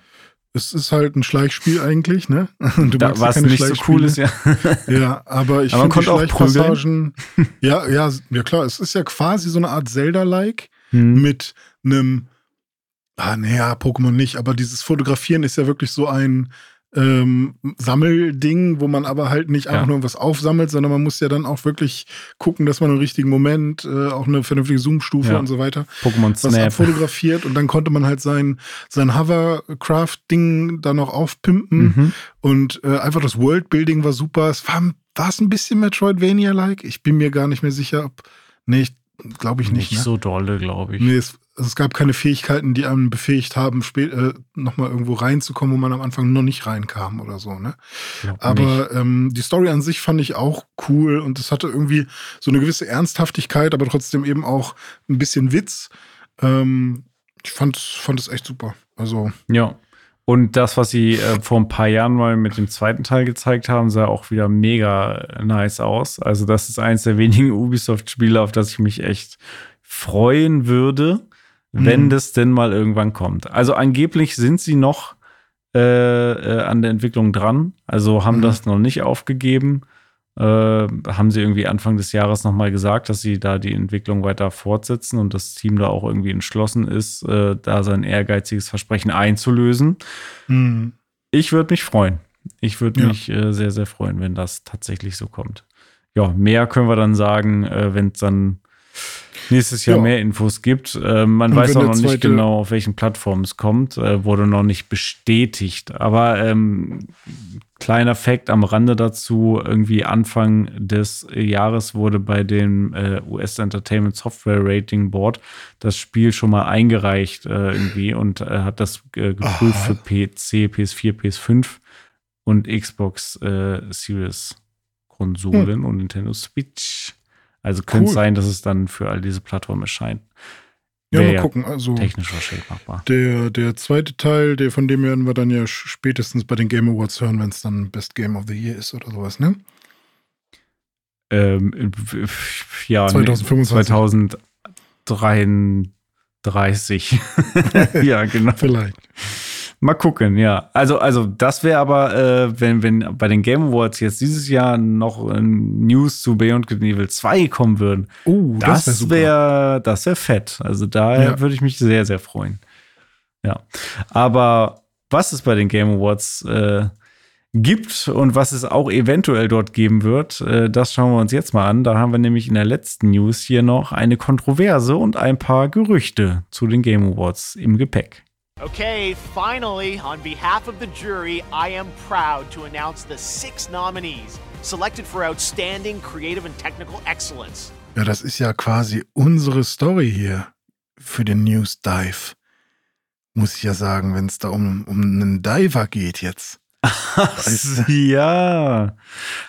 Es ist halt ein Schleichspiel eigentlich, ne? Du Da, was nicht so cool ist, ja. Ja, aber ich Aber man finde die. Schleichpassagen. ja, ja, ja, klar. Es ist ja quasi so eine Art Zelda-like Hm. mit einem. Ah, naja, Pokémon nicht, aber dieses Fotografieren ist ja wirklich so ein ähm, Sammelding, wo man aber halt nicht einfach Ja. nur was aufsammelt, sondern man muss ja dann auch wirklich gucken, dass man im richtigen Moment äh, auch eine vernünftige Zoom-Stufe Ja. und so weiter Pokémon was Snap. abfotografiert und dann konnte man halt sein, sein Hovercraft-Ding da noch aufpimpen Mhm. und äh, einfach das Worldbuilding war super. Es war, war es ein bisschen Metroidvania-like? Ich bin mir gar nicht mehr sicher, ob. Nee, ich glaube ich nicht. Nicht ne? so dolle, glaube ich. Nee, es, also es gab keine Fähigkeiten, die einem befähigt haben, spät, äh, nochmal irgendwo reinzukommen, wo man am Anfang noch nicht reinkam oder so, ne? Aber ähm, die Story an sich fand ich auch cool und es hatte irgendwie so eine gewisse Ernsthaftigkeit, aber trotzdem eben auch ein bisschen Witz. Ähm, ich fand, fand es echt super. Also, Ja. Und das, was sie äh, vor ein paar Jahren mal mit dem zweiten Teil gezeigt haben, sah auch wieder mega nice aus. Also, das ist eins der wenigen Ubisoft-Spiele, auf das ich mich echt freuen würde, wenn Mhm. das denn mal irgendwann kommt. Also, angeblich sind sie noch äh, äh, an der Entwicklung dran. Also, haben Mhm. das noch nicht aufgegeben. Äh, haben sie irgendwie Anfang des Jahres nochmal gesagt, dass sie da die Entwicklung weiter fortsetzen und das Team da auch irgendwie entschlossen ist, äh, da sein ehrgeiziges Versprechen einzulösen. mh, Ich würde mich freuen. Ich würde Ja. mich äh, sehr, sehr freuen, wenn das tatsächlich so kommt. Ja, mehr können wir dann sagen, äh, wenn es dann nächstes Jahr Ja. mehr Infos gibt. Äh, man Und weiß auch noch nicht genau, auf welchen Plattformen es kommt. Äh, wurde noch nicht bestätigt. Aber ähm, kleiner Fact am Rande dazu: irgendwie Anfang des Jahres wurde bei dem äh, US Entertainment Software Rating Board das Spiel schon mal eingereicht äh, irgendwie und äh, hat das äh, geprüft für PC, PS4, PS5 und Xbox Series Konsolen und Nintendo Switch. Also könnte es Cool. sein, dass es dann für all diese Plattformen erscheint. ja, mal gucken. Also, Technisch wahrscheinlich machbar. der, der zweite Teil, der von dem werden wir dann ja spätestens bei den Game Awards hören, wenn es dann Best Game of the Year ist oder sowas, ne? Ähm, ja, 2025. 2033. ja, genau. Vielleicht. Mal gucken, ja. Also, also das wäre aber, äh, wenn, wenn bei den Game Awards jetzt dieses Jahr noch äh, News zu Beyond Good Evil 2 kommen würden, Oh, das, das wäre das wär fett. Also da Ja. würde ich mich sehr, sehr freuen. Ja. Aber was es bei den Game Awards äh, gibt und was es auch eventuell dort geben wird, äh, das schauen wir uns jetzt mal an. Da haben wir nämlich in der letzten News hier noch eine Kontroverse und ein paar Gerüchte zu den Game Awards im Gepäck. Okay, finally, on behalf of the jury, I am proud to announce the six nominees selected for outstanding creative and technical excellence. Ja, das ist ja quasi unsere Story hier für den News Dive. Muss ich ja sagen, wenn es da um, um einen Diver geht jetzt. Ja.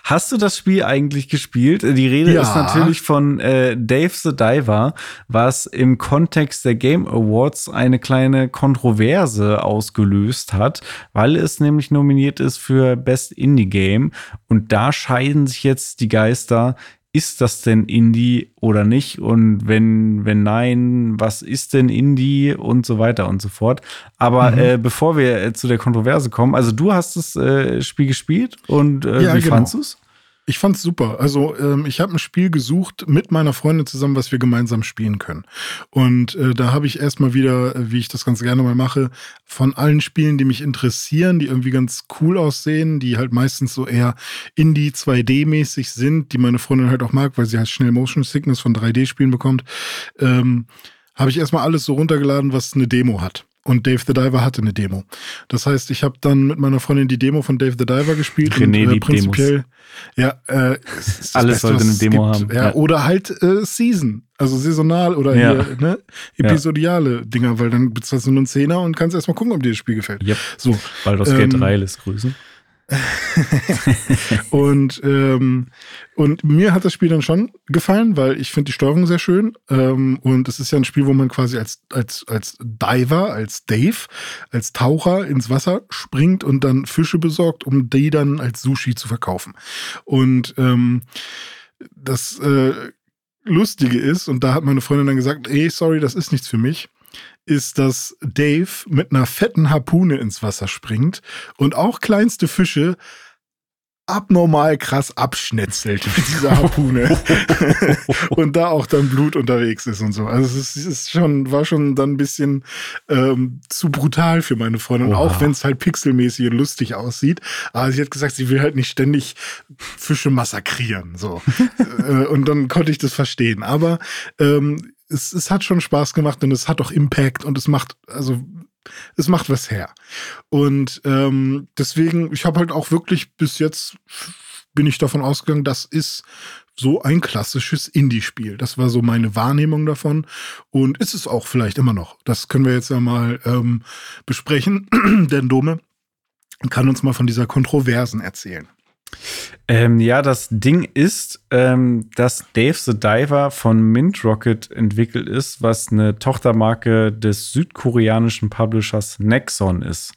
Hast du das Spiel eigentlich gespielt? Die Rede Ja. ist natürlich von äh, Dave the Diver, was im Kontext der Game Awards eine kleine Kontroverse ausgelöst hat, weil es nämlich nominiert ist für Best Indie Game. Und da scheiden sich jetzt die Geister. Ist das denn Indie oder nicht? Und wenn, wenn nein, was ist denn Indie und so weiter und so fort. Aber Mhm. äh, bevor wir äh, zu der Kontroverse kommen, also du hast das äh, Spiel gespielt und äh, Ja, wie genau. fandst du es? Ich fand's super. Also ähm, ich habe ein Spiel gesucht mit meiner Freundin zusammen, was wir gemeinsam spielen können. Und äh, da habe ich erstmal wieder, äh, wie ich das ganz gerne mal mache, von allen Spielen, die mich interessieren, die irgendwie ganz cool aussehen, die halt meistens so eher Indie 2D-mäßig sind, die meine Freundin halt auch mag, weil sie halt schnell Motion Sickness von 3D-Spielen bekommt, ähm, habe ich erstmal alles so runtergeladen, was eine Demo hat. Und Dave the Diver hatte eine Demo. Das heißt, ich habe dann mit meiner Freundin die Demo von Dave the Diver gespielt René und äh, prinzipiell, ja, äh, das Alles sollte eine Demo haben, Ja, ja. Oder halt äh, Season, also saisonal oder Ja. hier, ne, episodiale Dinger, weil dann bezahlst du nur einen Zehner und kannst erstmal gucken, ob dir das Spiel gefällt. Yep. So. Baldur's Gate Ähm, 3 lässt grüßen. Und, ähm, und mir hat das Spiel dann schon gefallen, weil ich finde die Steuerung sehr schön. Ähm, und es ist ja ein Spiel, wo man quasi als, als, als Diver, als Dave, als Taucher ins Wasser springt und dann Fische besorgt, um die dann als Sushi zu verkaufen. Und ähm, das äh, Lustige ist, und da hat meine Freundin dann gesagt, ey, sorry, das ist nichts für mich, ist, dass Dave mit einer fetten Harpune ins Wasser springt und auch kleinste Fische abnormal krass abschnetzelt mit dieser Harpune und da auch dann Blut unterwegs ist und so. Also es ist, schon, war schon dann ein bisschen ähm, zu brutal für meine Freundin, Oha. auch wenn es halt pixelmäßig und lustig aussieht. Aber sie hat gesagt, sie will halt nicht ständig Fische massakrieren. So. äh, und dann konnte ich das verstehen. Aber ähm, es, es hat schon Spaß gemacht und es hat auch Impact und es macht, also es macht was her. Und ähm, deswegen, ich habe halt auch wirklich bis jetzt bin ich davon ausgegangen, das ist so ein klassisches Indie-Spiel. Das war so meine Wahrnehmung davon. Und ist es auch vielleicht immer noch. Das können wir jetzt ja mal ähm, besprechen. Denn Dome kann uns mal von dieser Kontroversen erzählen. Ähm, ja, das Ding ist, ähm, dass Dave the Diver von Mint Rocket entwickelt ist, was eine Tochtermarke des südkoreanischen Publishers Nexon ist.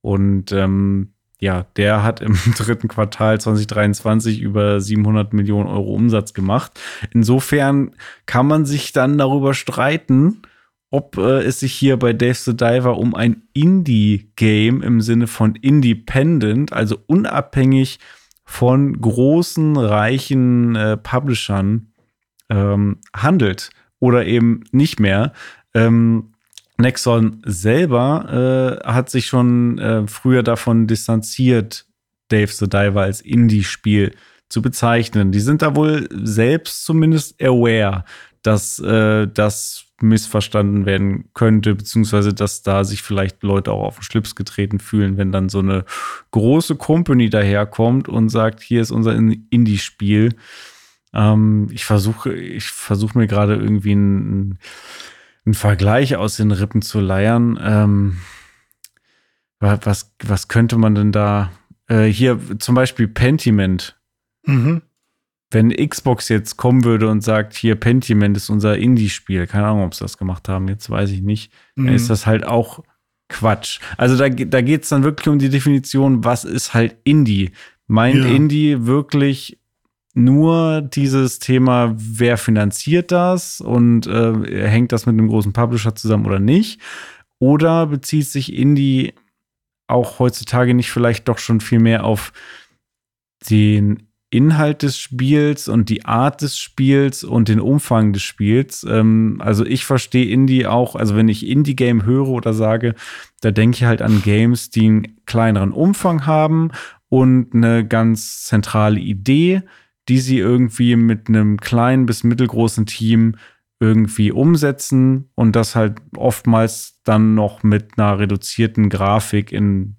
Und ähm, ja, der hat im dritten Quartal 2023 über 700 Millionen Euro Umsatz gemacht. Insofern kann man sich dann darüber streiten, ob äh, es sich hier bei Dave the Diver um ein Indie-Game im Sinne von Independent, also unabhängig von großen, reichen äh, Publishern ähm, handelt oder eben nicht mehr. Ähm, Nexon selber äh, hat sich schon äh, früher davon distanziert, Dave the Diver als Indie-Spiel zu bezeichnen. Die sind da wohl selbst zumindest aware, dass äh, das missverstanden werden könnte, beziehungsweise dass da sich vielleicht Leute auch auf den Schlips getreten fühlen, wenn dann so eine große Company daherkommt und sagt, hier ist unser Indie-Spiel. Ähm, ich versuche, ich versuche mir gerade irgendwie einen, einen Vergleich aus den Rippen zu leiern. Ähm, wa- was, was könnte man denn da? Äh, hier zum Beispiel Pentiment. Mhm. Wenn Xbox jetzt kommen würde und sagt, hier Pentiment ist unser Indie-Spiel, keine Ahnung, ob sie das gemacht haben, jetzt weiß ich nicht, dann Mhm. ist das halt auch Quatsch. Also da, da geht es dann wirklich um die Definition, was ist halt Indie? Meint Ja. Indie wirklich nur dieses Thema, wer finanziert das und äh, hängt das mit einem großen Publisher zusammen oder nicht? Oder bezieht sich Indie auch heutzutage nicht vielleicht doch schon viel mehr auf den Inhalt des Spiels und die Art des Spiels und den Umfang des Spiels. Ähm, also ich verstehe Indie auch, also wenn ich Indie-Game höre oder sage, da denke ich halt an Games, die einen kleineren Umfang haben und eine ganz zentrale Idee, die sie irgendwie mit einem kleinen bis mittelgroßen Team irgendwie umsetzen und das halt oftmals dann noch mit einer reduzierten Grafik in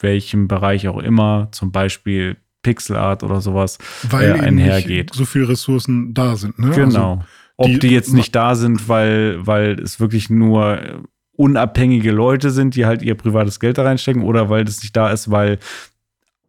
welchem Bereich auch immer, zum Beispiel Pixel Art oder sowas, Weil äh, einhergeht. so viele Ressourcen da sind. Ne? Genau. Also, Ob die- die, jetzt nicht da sind, weil, weil es wirklich nur unabhängige Leute sind, die halt ihr privates Geld da reinstecken, oder weil das nicht da ist, weil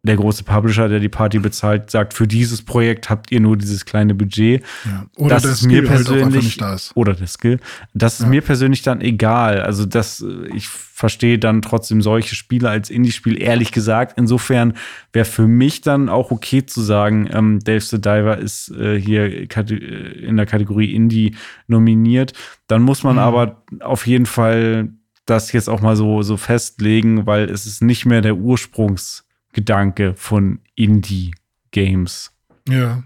der große Publisher, der die Party bezahlt, sagt, für dieses Projekt habt ihr nur dieses kleine Budget. Ja. Oder das der ist mir halt persönlich da ist. oder der Skill. Das ist Ja. mir persönlich dann egal. Also das, äh, ich verstehe dann trotzdem solche Spiele als Indie-Spiel ehrlich gesagt. Insofern wäre für mich dann auch okay zu sagen, ähm, Dave the Diver ist äh, hier kate- äh, in der Kategorie Indie nominiert. Dann muss man Mhm. aber auf jeden Fall das jetzt auch mal so so festlegen, weil es ist nicht mehr der Ursprungsgedanke von Indie-Games. Ja.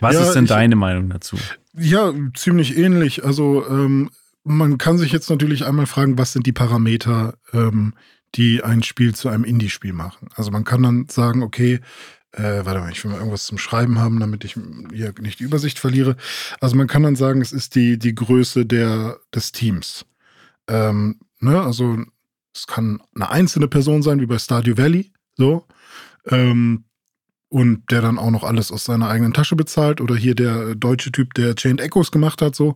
Was Ja, ist denn ich- deine Meinung dazu? Ja, ziemlich ähnlich. Also ähm, man kann sich jetzt natürlich einmal fragen, was sind die Parameter, ähm, die ein Spiel zu einem Indie-Spiel machen. Also man kann dann sagen, okay, äh, warte mal, ich will mal irgendwas zum Schreiben haben, damit ich hier nicht die Übersicht verliere. Also man kann dann sagen, es ist die, die Größe der, des Teams. Ähm, ne? Also es kann eine einzelne Person sein, wie bei Stardew Valley, so. Ähm, und der dann auch noch alles aus seiner eigenen Tasche bezahlt oder hier der deutsche Typ, der Chained Echoes gemacht hat, so.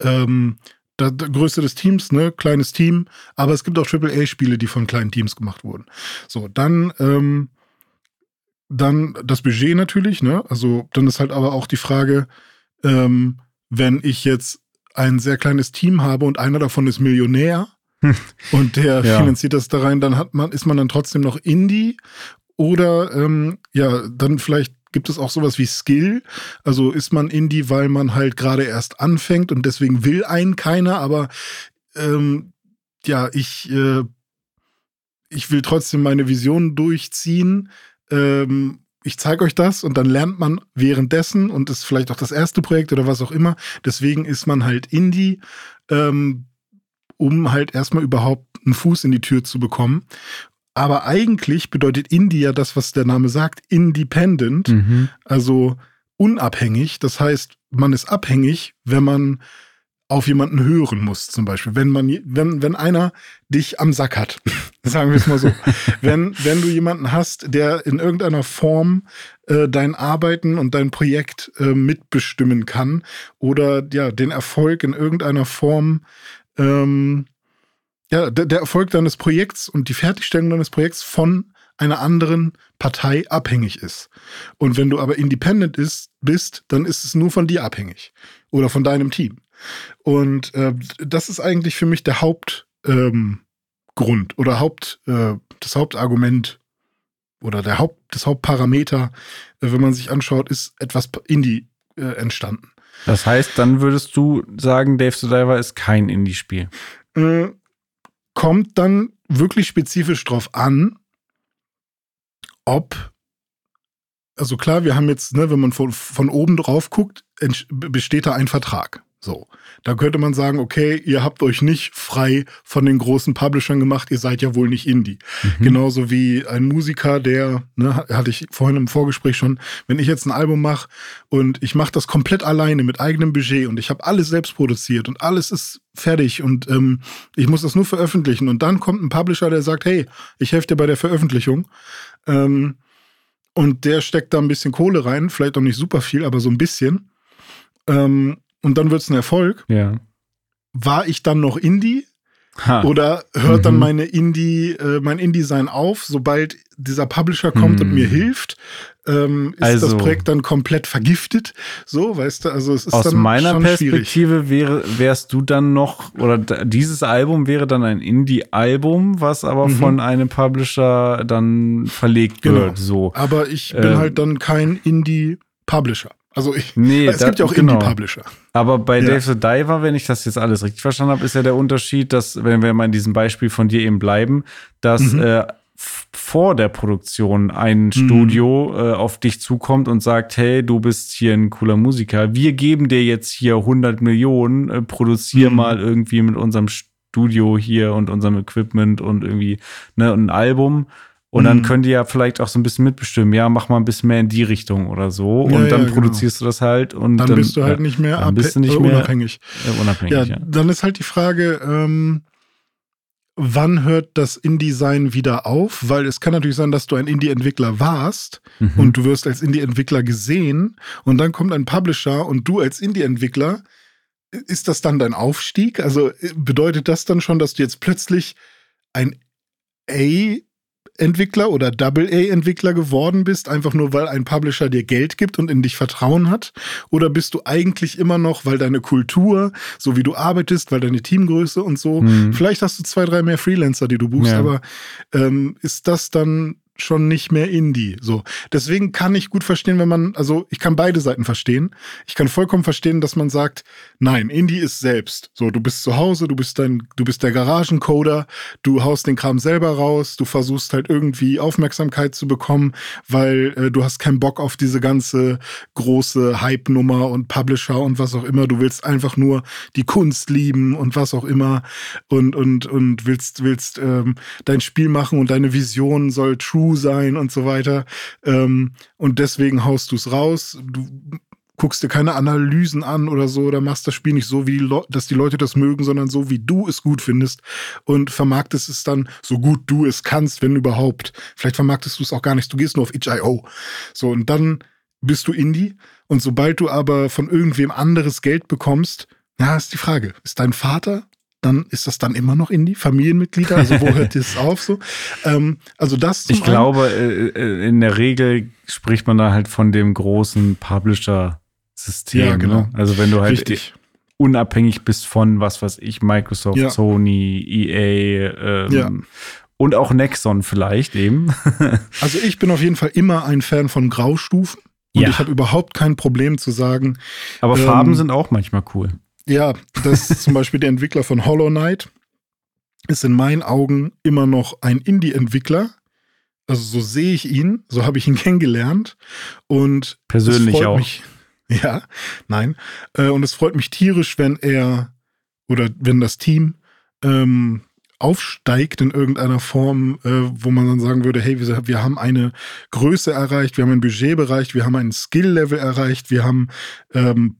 Ähm, da, Größe des Teams, ne, kleines Team, aber es gibt auch AAA-Spiele, die von kleinen Teams gemacht wurden. So, dann, ähm, dann das Budget natürlich, ne? Also dann ist halt aber auch die Frage, ähm, wenn ich jetzt ein sehr kleines Team habe und einer davon ist Millionär und der Ja. finanziert das da rein, dann hat man, ist man dann trotzdem noch Indie oder ähm, ja, dann vielleicht gibt es auch sowas wie Skill. Also ist man Indie, weil man halt gerade erst anfängt und deswegen will einen keiner, aber ähm, ja, ich, äh, ich will trotzdem meine Vision durchziehen. Ähm, ich zeige euch das und dann lernt man währenddessen und ist vielleicht auch das erste Projekt oder was auch immer. Deswegen ist man halt Indie, ähm, um halt erstmal überhaupt einen Fuß in die Tür zu bekommen. Aber eigentlich bedeutet Indie ja das, was der Name sagt, independent, Mhm. also unabhängig. Das heißt, man ist abhängig, wenn man auf jemanden hören muss, zum Beispiel. Wenn man, wenn, wenn einer dich am Sack hat, sagen wir es mal so. wenn, wenn du jemanden hast, der in irgendeiner Form äh, dein Arbeiten und dein Projekt äh, mitbestimmen kann oder ja, den Erfolg in irgendeiner Form ähm, ja, der, der Erfolg deines Projekts und die Fertigstellung deines Projekts von einer anderen Partei abhängig ist. Und wenn du aber independent ist, bist, dann ist es nur von dir abhängig oder von deinem Team. Und äh, das ist eigentlich für mich der Hauptgrund ähm, oder Haupt, äh, das Hauptargument oder der Haupt, das Hauptparameter, äh, wenn man sich anschaut, ist etwas Indie äh, entstanden. Das heißt, dann würdest du sagen, Dave Diver ist kein Indie-Spiel. Äh, kommt dann wirklich spezifisch drauf an, ob, also klar, wir haben jetzt, ne, wenn man von, von oben drauf guckt, besteht da ein Vertrag. So. Da könnte man sagen, okay, ihr habt euch nicht frei von den großen Publishern gemacht, ihr seid ja wohl nicht Indie. Genauso wie ein Musiker, der, ne, hatte ich vorhin im Vorgespräch schon, wenn ich jetzt ein Album mache und ich mache das komplett alleine mit eigenem Budget und ich habe alles selbst produziert und alles ist fertig und ähm, ich muss das nur veröffentlichen und dann kommt ein Publisher, der sagt, hey, ich helfe dir bei der Veröffentlichung. Ähm, und der steckt da ein bisschen Kohle rein, vielleicht auch nicht super viel, aber so ein bisschen. Ähm, und dann wird es ein Erfolg. Ja. War ich dann noch Indie? Ha. Oder hört dann Mhm. meine Indie, äh, mein Indie-Sein auf, sobald dieser Publisher kommt und Mhm. mir hilft? Ähm, ist Also- das Projekt dann komplett vergiftet? So, weißt du, also es ist Aus dann meiner schwierig. Perspektive wäre, wärst du dann noch, oder dieses Album wäre dann ein Indie-Album, was aber Mhm. von einem Publisher dann verlegt Genau. wird. So. Aber ich bin Ähm, halt dann kein Indie-Publisher. Also ich, Nee, es da- gibt ja auch genau. Indie-Publisher. Aber bei Ja. Dave the Diver, wenn ich das jetzt alles richtig verstanden habe, ist ja der Unterschied, dass, wenn wir mal in diesem Beispiel von dir eben bleiben, dass Mhm. äh, vor der Produktion ein Studio äh, auf dich zukommt und sagt, hey, du bist hier ein cooler Musiker, wir geben dir jetzt hier 100 Millionen, äh, produzier Mhm. mal irgendwie mit unserem Studio hier und unserem Equipment und irgendwie ne, ein Album. Und dann Mhm. könnt ihr ja vielleicht auch so ein bisschen mitbestimmen, ja, mach mal ein bisschen mehr in die Richtung oder so. Ja, und dann ja, genau. produzierst du das halt und Dann, dann, bist du halt ja, nicht mehr, dann bist du nicht äh, mehr unabhängig. äh, unabhängig. Ja, Ja, dann ist halt die Frage, ähm, wann hört das InDesign wieder auf? Weil es kann natürlich sein, dass du ein Indie-Entwickler warst Mhm. und du wirst als Indie-Entwickler gesehen und dann kommt ein Publisher und du als Indie-Entwickler, ist das dann dein Aufstieg? Also äh, bedeutet das dann schon, dass du jetzt plötzlich ein A A-Entwickler oder Double-A-Entwickler geworden bist, einfach nur weil ein Publisher dir Geld gibt und in dich Vertrauen hat? Oder bist du eigentlich immer noch, weil deine Kultur, so wie du arbeitest, weil deine Teamgröße und so, Mhm. vielleicht hast du zwei, drei mehr Freelancer, die du buchst, Ja. aber ähm, ist das dann schon nicht mehr Indie. So. Deswegen kann ich gut verstehen, wenn man, also ich kann beide Seiten verstehen. Ich kann vollkommen verstehen, dass man sagt, nein, Indie ist selbst. So, du bist zu Hause, du bist dein, du bist der Garagencoder, du haust den Kram selber raus, du versuchst halt irgendwie Aufmerksamkeit zu bekommen, weil äh, du hast keinen Bock auf diese ganze große Hype-Nummer und Publisher und was auch immer. Du willst einfach nur die Kunst lieben und was auch immer und, und, und willst, willst ähm, dein Spiel machen und deine Vision soll true sein und so weiter. Ähm, und deswegen haust du es raus. Du guckst dir keine Analysen an oder so oder machst das Spiel nicht so, wie die dass die Leute das mögen, sondern so, wie du es gut findest und vermarktest es dann so gut du es kannst, wenn überhaupt. Vielleicht vermarktest du es auch gar nicht, du gehst nur auf itch.io. So, und dann bist du Indie und sobald du aber von irgendwem anderes Geld bekommst, ja, ist die Frage, ist dein Vater dann ist das dann immer noch Indie, Familienmitglieder? Also wo hört das auf so? Ähm, also das Ich glaube, äh, äh, in der Regel spricht man da halt von dem großen Publisher-System. Ja, genau. Ne? Also wenn du halt richtig. unabhängig bist von, was weiß ich, Microsoft, Ja. Sony, EA ähm, Ja. und auch Nexon vielleicht eben. Also ich bin auf jeden Fall immer ein Fan von Graustufen. Und Ja. ich habe überhaupt kein Problem zu sagen, Aber Ähm, Farben sind auch manchmal cool. Ja, dass zum Beispiel der Entwickler von Hollow Knight ist in meinen Augen immer noch ein Indie-Entwickler. Also so sehe ich ihn, so habe ich ihn kennengelernt. Und Persönlich auch. Mich, ja, nein. Äh, Und es freut mich tierisch, wenn er oder wenn das Team ähm, aufsteigt in irgendeiner Form, äh, wo man dann sagen würde, hey, wir, wir haben eine Größe erreicht, wir haben ein Budget erreicht, wir haben ein Skill-Level erreicht, wir haben ähm,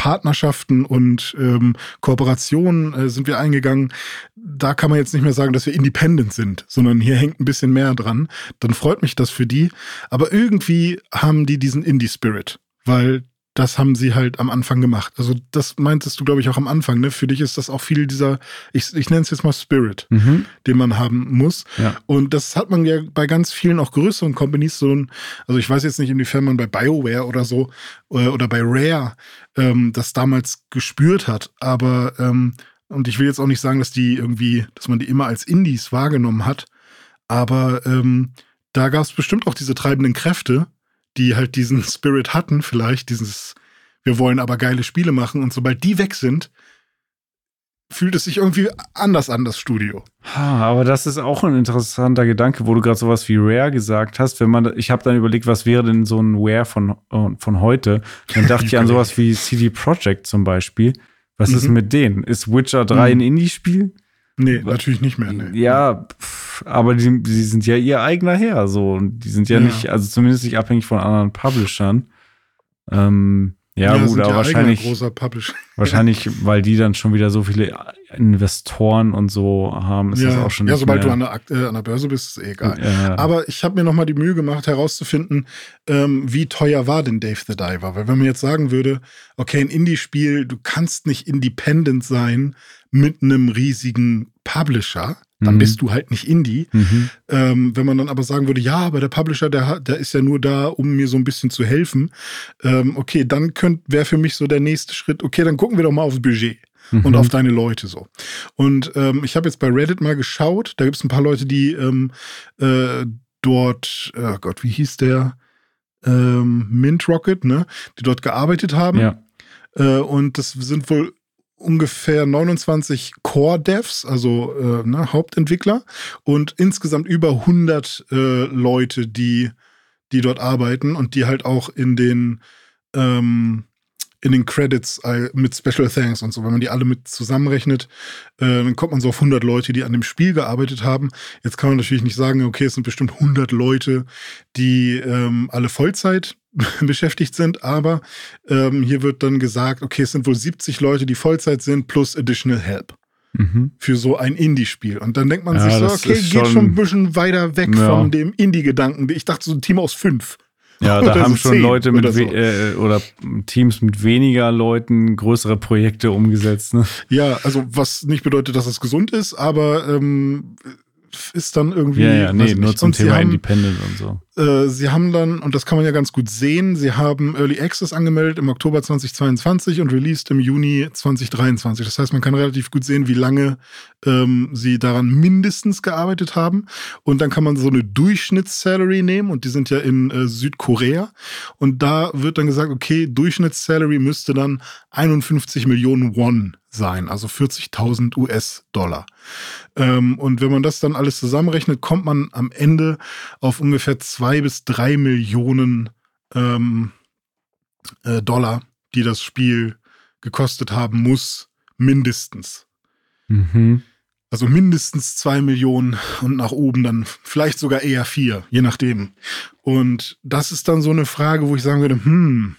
Partnerschaften und ähm, Kooperationen äh, sind wir eingegangen. Da kann man jetzt nicht mehr sagen, dass wir independent sind, sondern hier hängt ein bisschen mehr dran. Dann freut mich das für die. Aber irgendwie haben die diesen Indie-Spirit, weil das haben sie halt am Anfang gemacht. Also das meintest du, glaube ich, auch am Anfang. Ne? Für dich ist das auch viel dieser, ich, ich nenne es jetzt mal Spirit, Mhm. den man haben muss. Ja. Und das hat man ja bei ganz vielen auch größeren Companies so ein, also ich weiß jetzt nicht, inwiefern man bei BioWare oder so äh, oder bei Rare ähm, das damals gespürt hat, aber ähm, und ich will jetzt auch nicht sagen, dass die irgendwie, dass man die immer als Indies wahrgenommen hat, aber ähm, da gab es bestimmt auch diese treibenden Kräfte, die halt diesen Spirit hatten, vielleicht dieses, wir wollen aber geile Spiele machen und sobald die weg sind, fühlt es sich irgendwie anders an, das Studio. Ha, aber das ist auch ein interessanter Gedanke, wo du gerade sowas wie Rare gesagt hast. Wenn man, ich habe dann überlegt, was wäre denn so ein Rare von, äh, von heute? Dann dachte ich an sowas wie CD Projekt zum Beispiel. Was ist Mhm. mit denen? Ist Witcher 3 ein Mhm. Indie-Spiel? Nee, natürlich nicht mehr. Nee. Ja, pff, aber die, die sind ja ihr eigener Herr, so. Und die sind ja, Ja. nicht, also zumindest nicht abhängig von anderen Publishern. Ähm, ja, gut, sind aber ja wahrscheinlich, wahrscheinlich, weil die dann schon wieder so viele Investoren und so haben, ist das ja, auch schon ja sobald du an der, äh, an der Börse bist, ist eh egal. Ja. Aber ich habe mir nochmal die Mühe gemacht, herauszufinden, ähm, wie teuer war denn Dave the Diver? Weil wenn man jetzt sagen würde, okay, ein Indie-Spiel, du kannst nicht independent sein mit einem riesigen Publisher, dann Mhm. bist du halt nicht Indie. Mhm. Ähm, wenn man dann aber sagen würde, ja, aber der Publisher, der, der ist ja nur da, um mir so ein bisschen zu helfen, ähm, okay, dann wäre für mich so der nächste Schritt, okay, dann gucken wir doch mal aufs Budget und Mhm. auf deine Leute so. Und ähm, ich habe jetzt bei Reddit mal geschaut, da gibt es ein paar Leute, die ähm, äh, dort, oh Gott, wie hieß der? Ähm, Mint Rocket, ne? Die dort gearbeitet haben. Ja. Äh, und das sind wohl ungefähr 29 Core-Devs, also äh, ne, Hauptentwickler und insgesamt über 100 äh, Leute, die, die dort arbeiten und die halt auch in den ähm, in den Credits äh, mit Special Thanks und so, wenn man die alle mit zusammenrechnet, äh, dann kommt man so auf 100 Leute, die an dem Spiel gearbeitet haben. Jetzt kann man natürlich nicht sagen, okay, es sind bestimmt 100 Leute, die ähm, alle Vollzeit beschäftigt sind, aber ähm, hier wird dann gesagt, okay, es sind wohl 70 Leute, die Vollzeit sind, plus Additional Help Mhm. für so ein Indie-Spiel. Und dann denkt man Ja, sich so, okay, geht schon- schon ein bisschen weiter weg Ja. von dem Indie-Gedanken. Ich dachte, so ein Team aus fünf. Ja, da haben schon Leute mit oder so. we- äh, oder Teams mit weniger Leuten größere Projekte umgesetzt. Ne? Ja, also was nicht bedeutet, dass es gesund ist, aber ähm, ist dann irgendwie. Ja, ja, nee, nur zum Thema Independent und so. Äh, sie haben dann, und das kann man ja ganz gut sehen, sie haben Early Access angemeldet im Oktober 2022 und released im Juni 2023. Das heißt, man kann relativ gut sehen, wie lange ähm, sie daran mindestens gearbeitet haben. Und dann kann man so eine Durchschnittssalary nehmen und die sind ja in äh, Südkorea. Und da wird dann gesagt, okay, Durchschnittssalary müsste dann 51 Millionen Won sein, also 40.000 US-Dollar. Ähm, und wenn man das dann alles zusammenrechnet, kommt man am Ende auf ungefähr zwei bis drei Millionen ähm, äh, Dollar, die das Spiel gekostet haben muss, mindestens. Mhm. Also mindestens zwei Millionen und nach oben dann vielleicht sogar eher vier, je nachdem. Und das ist dann so eine Frage, wo ich sagen würde, hm,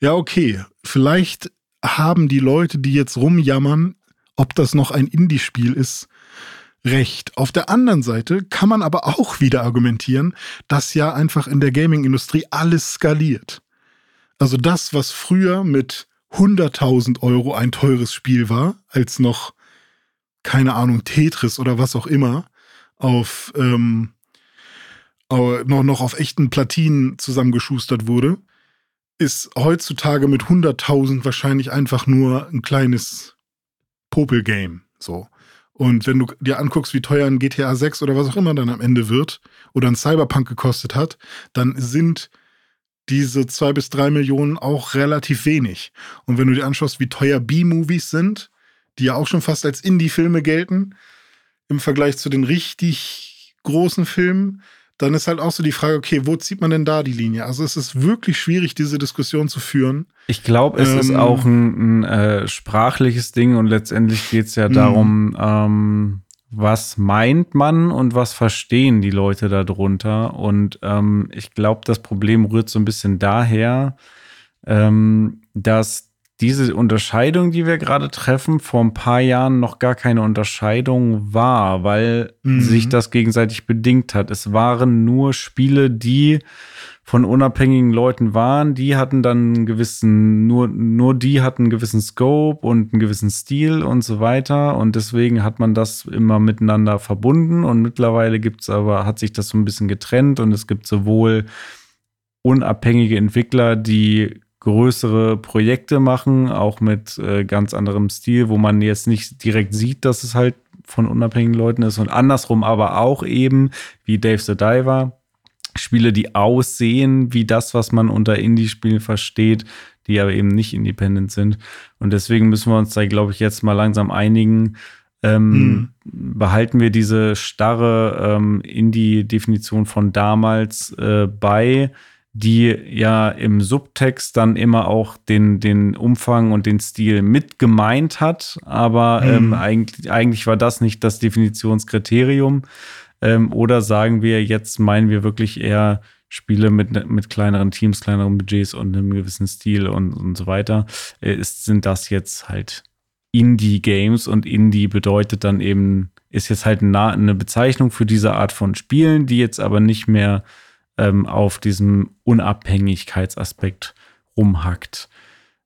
ja, okay, vielleicht haben die Leute, die jetzt rumjammern, ob das noch ein Indie-Spiel ist, recht. Auf der anderen Seite kann man aber auch wieder argumentieren, dass ja einfach in der Gaming-Industrie alles skaliert. Also das, was früher mit 100.000 Euro ein teures Spiel war, als noch, keine Ahnung, Tetris oder was auch immer, auf, ähm, noch, noch auf echten Platinen zusammengeschustert wurde, ist heutzutage mit 100.000 wahrscheinlich einfach nur ein kleines Popel-Game. So. Und wenn du dir anguckst, wie teuer ein GTA 6 oder was auch immer dann am Ende wird oder ein Cyberpunk gekostet hat, dann sind diese zwei bis drei Millionen auch relativ wenig. Und wenn du dir anschaust, wie teuer B-Movies sind, die ja auch schon fast als Indie-Filme gelten, im Vergleich zu den richtig großen Filmen, dann ist halt auch so die Frage, okay, wo zieht man denn da die Linie? Also es ist wirklich schwierig, diese Diskussion zu führen. Ich glaube, es ähm, ist auch ein, ein äh, sprachliches Ding und letztendlich geht es ja darum, ähm, was meint man und was verstehen die Leute darunter. Und ähm, ich glaube, das Problem rührt so ein bisschen daher, ähm, dass diese Unterscheidung, die wir gerade treffen, vor ein paar Jahren noch gar keine Unterscheidung war, weil mhm. sich das gegenseitig bedingt hat. Es waren nur Spiele, die von unabhängigen Leuten waren, die hatten dann einen gewissen, nur, nur die hatten einen gewissen Scope und einen gewissen Stil und so weiter. Und deswegen hat man das immer miteinander verbunden. Und mittlerweile gibt es aber, hat sich das so ein bisschen getrennt und es gibt sowohl unabhängige Entwickler, die größere Projekte machen, auch mit äh, ganz anderem Stil, wo man jetzt nicht direkt sieht, dass es halt von unabhängigen Leuten ist und andersrum aber auch eben wie Dave the Diver Spiele, die aussehen wie das, was man unter Indie-Spielen versteht, die aber eben nicht independent sind. Und deswegen müssen wir uns da, glaube ich, jetzt mal langsam einigen. Ähm, hm. Behalten wir diese starre ähm, Indie-Definition von damals äh, bei, die ja im Subtext dann immer auch den, den Umfang und den Stil mit gemeint hat, aber mhm. ähm, eigentlich, eigentlich war das nicht das Definitionskriterium. Ähm, oder sagen wir, jetzt meinen wir wirklich eher Spiele mit, mit kleineren Teams, kleineren Budgets und einem gewissen Stil und, und so weiter. Äh, ist, sind das jetzt halt Indie-Games und Indie bedeutet dann eben, ist jetzt halt eine, eine Bezeichnung für diese Art von Spielen, die jetzt aber nicht mehr ähm, auf diesem Unabhängigkeitsaspekt rumhackt.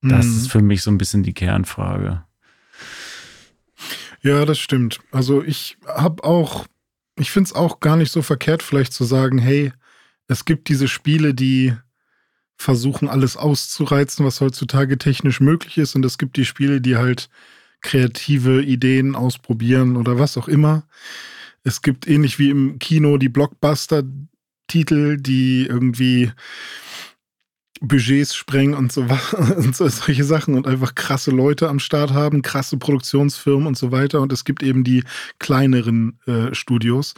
Das mhm. ist für mich so ein bisschen die Kernfrage. Ja, das stimmt. Also ich habe auch, ich finde es auch gar nicht so verkehrt, vielleicht zu sagen, hey, es gibt diese Spiele, die versuchen, alles auszureizen, was heutzutage technisch möglich ist. Und es gibt die Spiele, die halt kreative Ideen ausprobieren oder was auch immer. Es gibt ähnlich wie im Kino die Blockbuster, Titel, die irgendwie Budgets sprengen und so, und so solche Sachen und einfach krasse Leute am Start haben, krasse Produktionsfirmen und so weiter. Und es gibt eben die kleineren äh, Studios.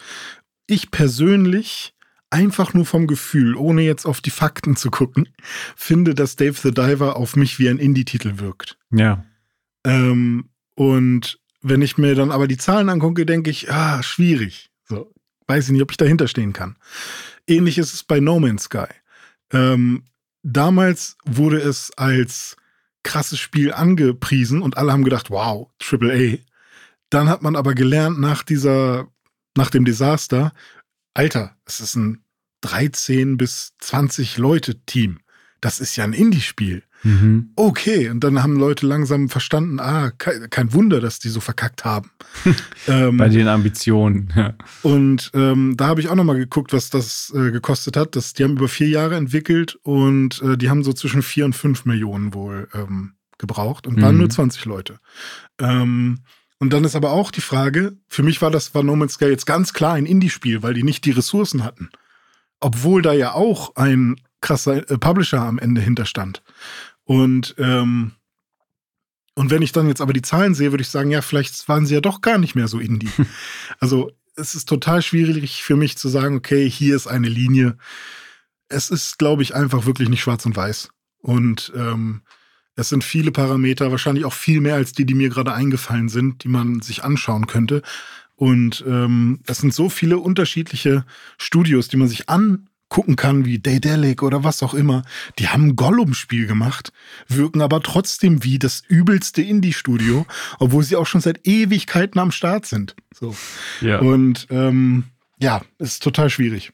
Ich persönlich einfach nur vom Gefühl, ohne jetzt auf die Fakten zu gucken, finde, dass Dave the Diver auf mich wie ein Indie-Titel wirkt. Ja. Ähm, und wenn ich mir dann aber die Zahlen angucke, denke ich, ah, schwierig. So, weiß ich nicht, ob ich dahinter stehen kann. Ähnlich ist es bei No Man's Sky. Ähm, damals wurde es als krasses Spiel angepriesen und alle haben gedacht, wow, Triple A. Dann hat man aber gelernt nach dieser, nach dem Desaster, Alter, es ist ein 13 bis 20 Leute Team. Das ist ja ein Indie-Spiel. Mhm. Okay, und dann haben Leute langsam verstanden, ah, kein, kein Wunder, dass die so verkackt haben. ähm, Bei den Ambitionen, ja. Und ähm, da habe ich auch nochmal geguckt, was das äh, gekostet hat. Das, die haben über vier Jahre entwickelt und äh, die haben so zwischen vier und fünf Millionen wohl ähm, gebraucht und waren mhm. nur 20 Leute. Ähm, und dann ist aber auch die Frage, für mich war das war No Man's Sky jetzt ganz klar ein Indie-Spiel, weil die nicht die Ressourcen hatten. Obwohl da ja auch ein krasser äh, Publisher am Ende hinterstand. Und, ähm, und wenn ich dann jetzt aber die Zahlen sehe, würde ich sagen, ja, vielleicht waren sie ja doch gar nicht mehr so Indie. also es ist total schwierig für mich zu sagen, okay, hier ist eine Linie. Es ist, glaube ich, einfach wirklich nicht schwarz und weiß. Und ähm, es sind viele Parameter, wahrscheinlich auch viel mehr als die, die mir gerade eingefallen sind, die man sich anschauen könnte. Und ähm, es sind so viele unterschiedliche Studios, die man sich angucken kann, wie Daedalic oder was auch immer. Die haben ein Gollum-Spiel gemacht, wirken aber trotzdem wie das übelste Indie-Studio, obwohl sie auch schon seit Ewigkeiten am Start sind. So. Ja. Und ähm, ja, ist total schwierig.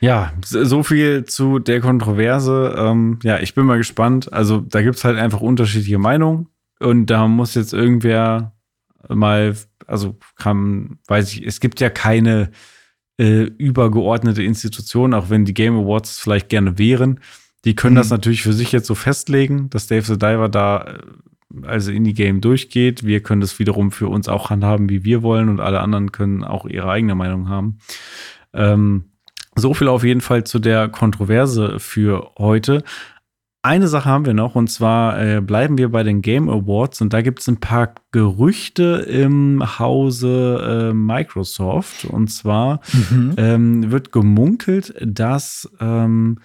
Ja, so viel zu der Kontroverse. Ähm, ja, ich bin mal gespannt. Also da gibt's halt einfach unterschiedliche Meinungen und da muss jetzt irgendwer mal, also kann, weiß ich, es gibt ja keine äh, übergeordnete Institution, auch wenn die Game Awards vielleicht gerne wären. Die können mhm. das natürlich für sich jetzt so festlegen, dass Dave the Diver da äh, also in die Game durchgeht. Wir können das wiederum für uns auch handhaben, wie wir wollen und alle anderen können auch ihre eigene Meinung haben. Ähm, so viel auf jeden Fall zu der Kontroverse für heute. Eine Sache haben wir noch und zwar äh, bleiben wir bei den Game Awards und da gibt es ein paar Gerüchte im Hause äh, Microsoft und zwar mhm. ähm, wird gemunkelt, dass ähm,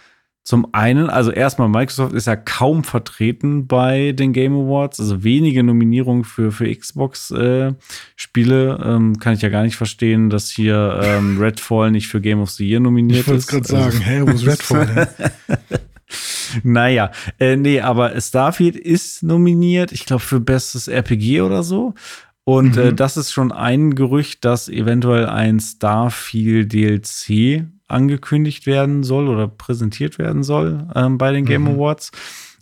zum einen, also erstmal, Microsoft ist ja kaum vertreten bei den Game Awards, also wenige Nominierungen für, für Xbox-Spiele. Äh, ähm, kann ich ja gar nicht verstehen, dass hier ähm, Redfall nicht für Game of the Year nominiert ich ist. Ich wollte gerade sagen, also, hä, wo ist Redfall naja, äh, nee, aber Starfield ist nominiert, ich glaube, für bestes RPG oder so. Und äh, mhm. äh, das ist schon ein Gerücht, dass eventuell ein Starfield DLC angekündigt werden soll oder präsentiert werden soll ähm, bei den Game mhm. Awards.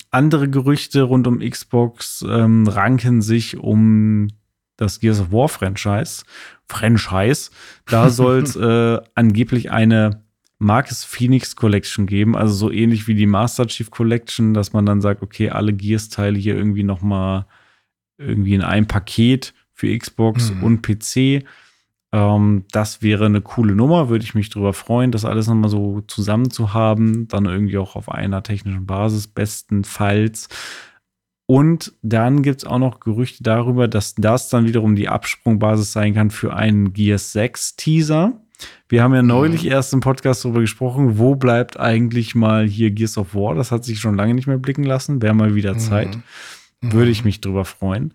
Andere Gerüchte rund um Xbox ähm, ranken sich um das Gears of War Franchise. Franchise. Da soll es äh, angeblich eine Marcus Phoenix Collection geben, also so ähnlich wie die Master Chief Collection, dass man dann sagt, okay, alle Gears-Teile hier irgendwie noch mal irgendwie in einem Paket für Xbox mhm. und PC. Ähm, das wäre eine coole Nummer, würde ich mich darüber freuen, das alles nochmal so zusammen zu haben. Dann irgendwie auch auf einer technischen Basis, bestenfalls. Und dann gibt es auch noch Gerüchte darüber, dass das dann wiederum die Absprungbasis sein kann für einen Gears 6 Teaser. Wir haben ja neulich mhm. erst im Podcast darüber gesprochen, wo bleibt eigentlich mal hier Gears of War? Das hat sich schon lange nicht mehr blicken lassen. Wäre mal wieder Zeit. Mhm. Würde ich mich drüber freuen.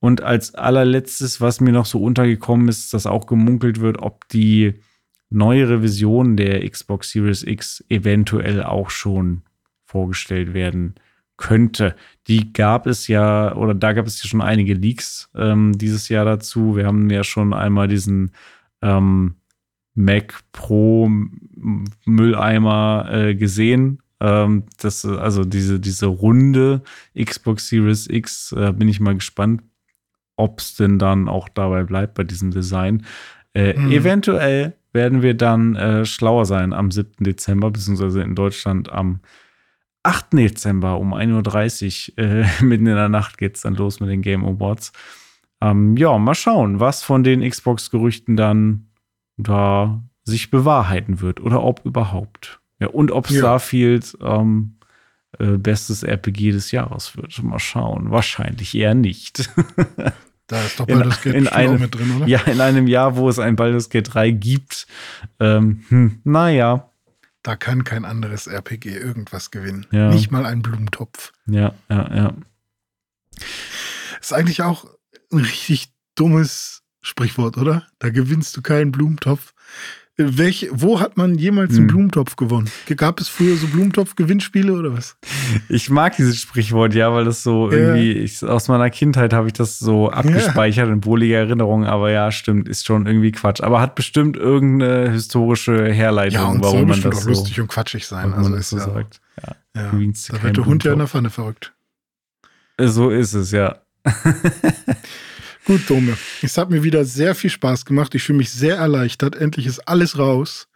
Und als allerletztes, was mir noch so untergekommen ist, dass auch gemunkelt wird, ob die neuere Version der Xbox Series X eventuell auch schon vorgestellt werden könnte. Die gab es ja, oder da gab es ja schon einige Leaks ähm, dieses Jahr dazu. Wir haben ja schon einmal diesen ähm, Mac Pro Mülleimer äh, gesehen. Ähm, das, also diese, diese runde Xbox Series X, äh, bin ich mal gespannt, ob es denn dann auch dabei bleibt bei diesem Design. Äh, mhm. Eventuell werden wir dann äh, schlauer sein am 7. Dezember, beziehungsweise in Deutschland am 8. Dezember um 1.30 Uhr, äh, mitten in der Nacht geht es dann los mit den Game Awards. Ähm, ja, mal schauen, was von den Xbox-Gerüchten dann da sich bewahrheiten wird oder ob überhaupt. Ja, und ob ja. Starfield ähm, äh, bestes RPG des Jahres wird. Mal schauen. Wahrscheinlich eher nicht. Da ist doch Baldur's Gate in einem, mit drin, oder? Ja, in einem Jahr, wo es ein Baldur's Gate 3 gibt. Ähm, hm, naja. Da kann kein anderes RPG irgendwas gewinnen. Ja. Nicht mal ein Blumentopf. Ja, ja, ja. Ist eigentlich auch ein richtig dummes Sprichwort, oder? Da gewinnst du keinen Blumentopf. Welch, wo hat man jemals einen hm. Blumentopf gewonnen? Gab es früher so Blumentopf-Gewinnspiele oder was? Ich mag dieses Sprichwort, ja, weil das so ja. irgendwie, ich, aus meiner Kindheit habe ich das so abgespeichert ja. in wohlige Erinnerungen, aber ja, stimmt, ist schon irgendwie Quatsch. Aber hat bestimmt irgendeine historische Herleitung, ja, und warum man das so. lustig und quatschig sein, also ist so ja, sagt. Ja, du da wird der Hund ja in der Pfanne verrückt. So ist es, ja. Gut, Dome. Es hat mir wieder sehr viel Spaß gemacht. Ich fühle mich sehr erleichtert. Endlich ist alles raus.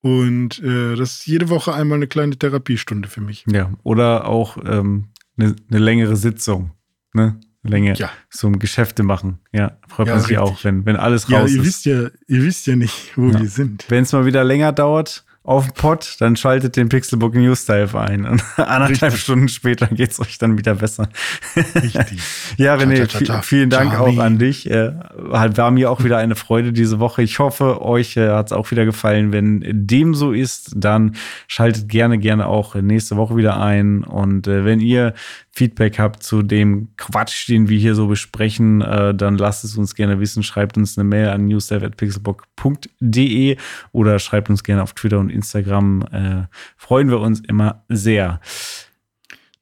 Und äh, das ist jede Woche einmal eine kleine Therapiestunde für mich. Ja, oder auch ähm, eine, eine längere Sitzung. Ne? Länge Ja. zum Geschäfte machen. Ja, freut Ja, man sich richtig. auch, wenn, wenn alles Ja, raus ihr ist. wisst ja, ihr wisst ja nicht, wo Ja. wir sind. Wenn es mal wieder länger dauert auf dem Pod, dann schaltet den Pixelbook News Dive ein. Und anderthalb Richtig. Stunden später geht's euch dann wieder besser. Richtig. Ja, René, Ta, ta, ta, ta. vi- vielen Dank Charlie. auch an dich. Äh, war mir auch wieder eine Freude diese Woche. Ich hoffe, euch äh, hat es auch wieder gefallen. Wenn dem so ist, dann schaltet gerne, gerne auch nächste Woche wieder ein. Und äh, wenn ihr Feedback habt zu dem Quatsch, den wir hier so besprechen, äh, dann lasst es uns gerne wissen. Schreibt uns eine Mail an newsdive.pixelbook.de oder schreibt uns gerne auf Twitter und Instagram. Äh, freuen wir uns immer sehr.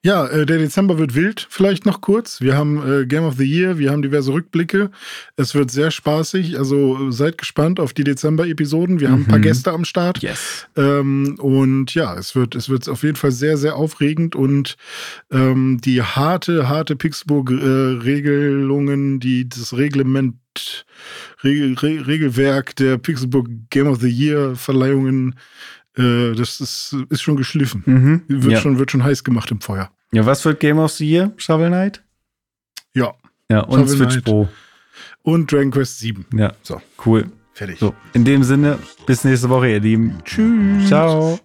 Ja, äh, der Dezember wird wild, vielleicht noch kurz. Wir haben äh, Game of the Year, wir haben diverse Rückblicke. Es wird sehr spaßig, also äh, seid gespannt auf die Dezember-Episoden. Wir haben ein paar Mhm. Gäste am Start. Yes. Ähm, und ja, es wird, es wird auf jeden Fall sehr, sehr aufregend und ähm, die harte, harte Pixelburg-Regelungen, die das Reglement, Regel, Re Regelwerk der Pixelburg Game of the Year Verleihungen, äh, das ist, ist schon geschliffen. Mhm. Wird, Ja. schon, wird schon heiß gemacht im Feuer. ja, was wird Game of the Year? Shovel Knight? Ja. Ja, und Shovel Switch Knight. Pro. Und Dragon Quest 7. Ja, So, cool. fertig. So, in dem Sinne, bis nächste Woche, ihr Lieben. Tschüss. Ciao.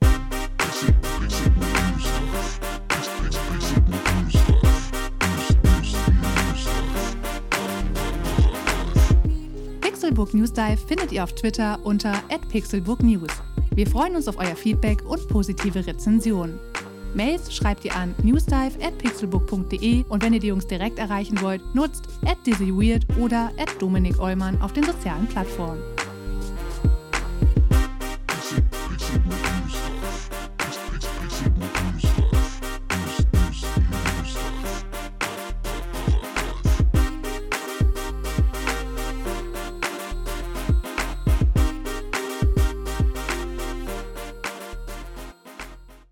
Pixelbook News Dive findet ihr auf Twitter unter @pixelbooknews. Wir freuen uns auf euer Feedback und positive Rezensionen. Mails schreibt ihr an newsdive.pixelbook.de und wenn ihr die Jungs direkt erreichen wollt, nutzt at dizzyweird oder at Dominik Eulmann auf den sozialen Plattformen.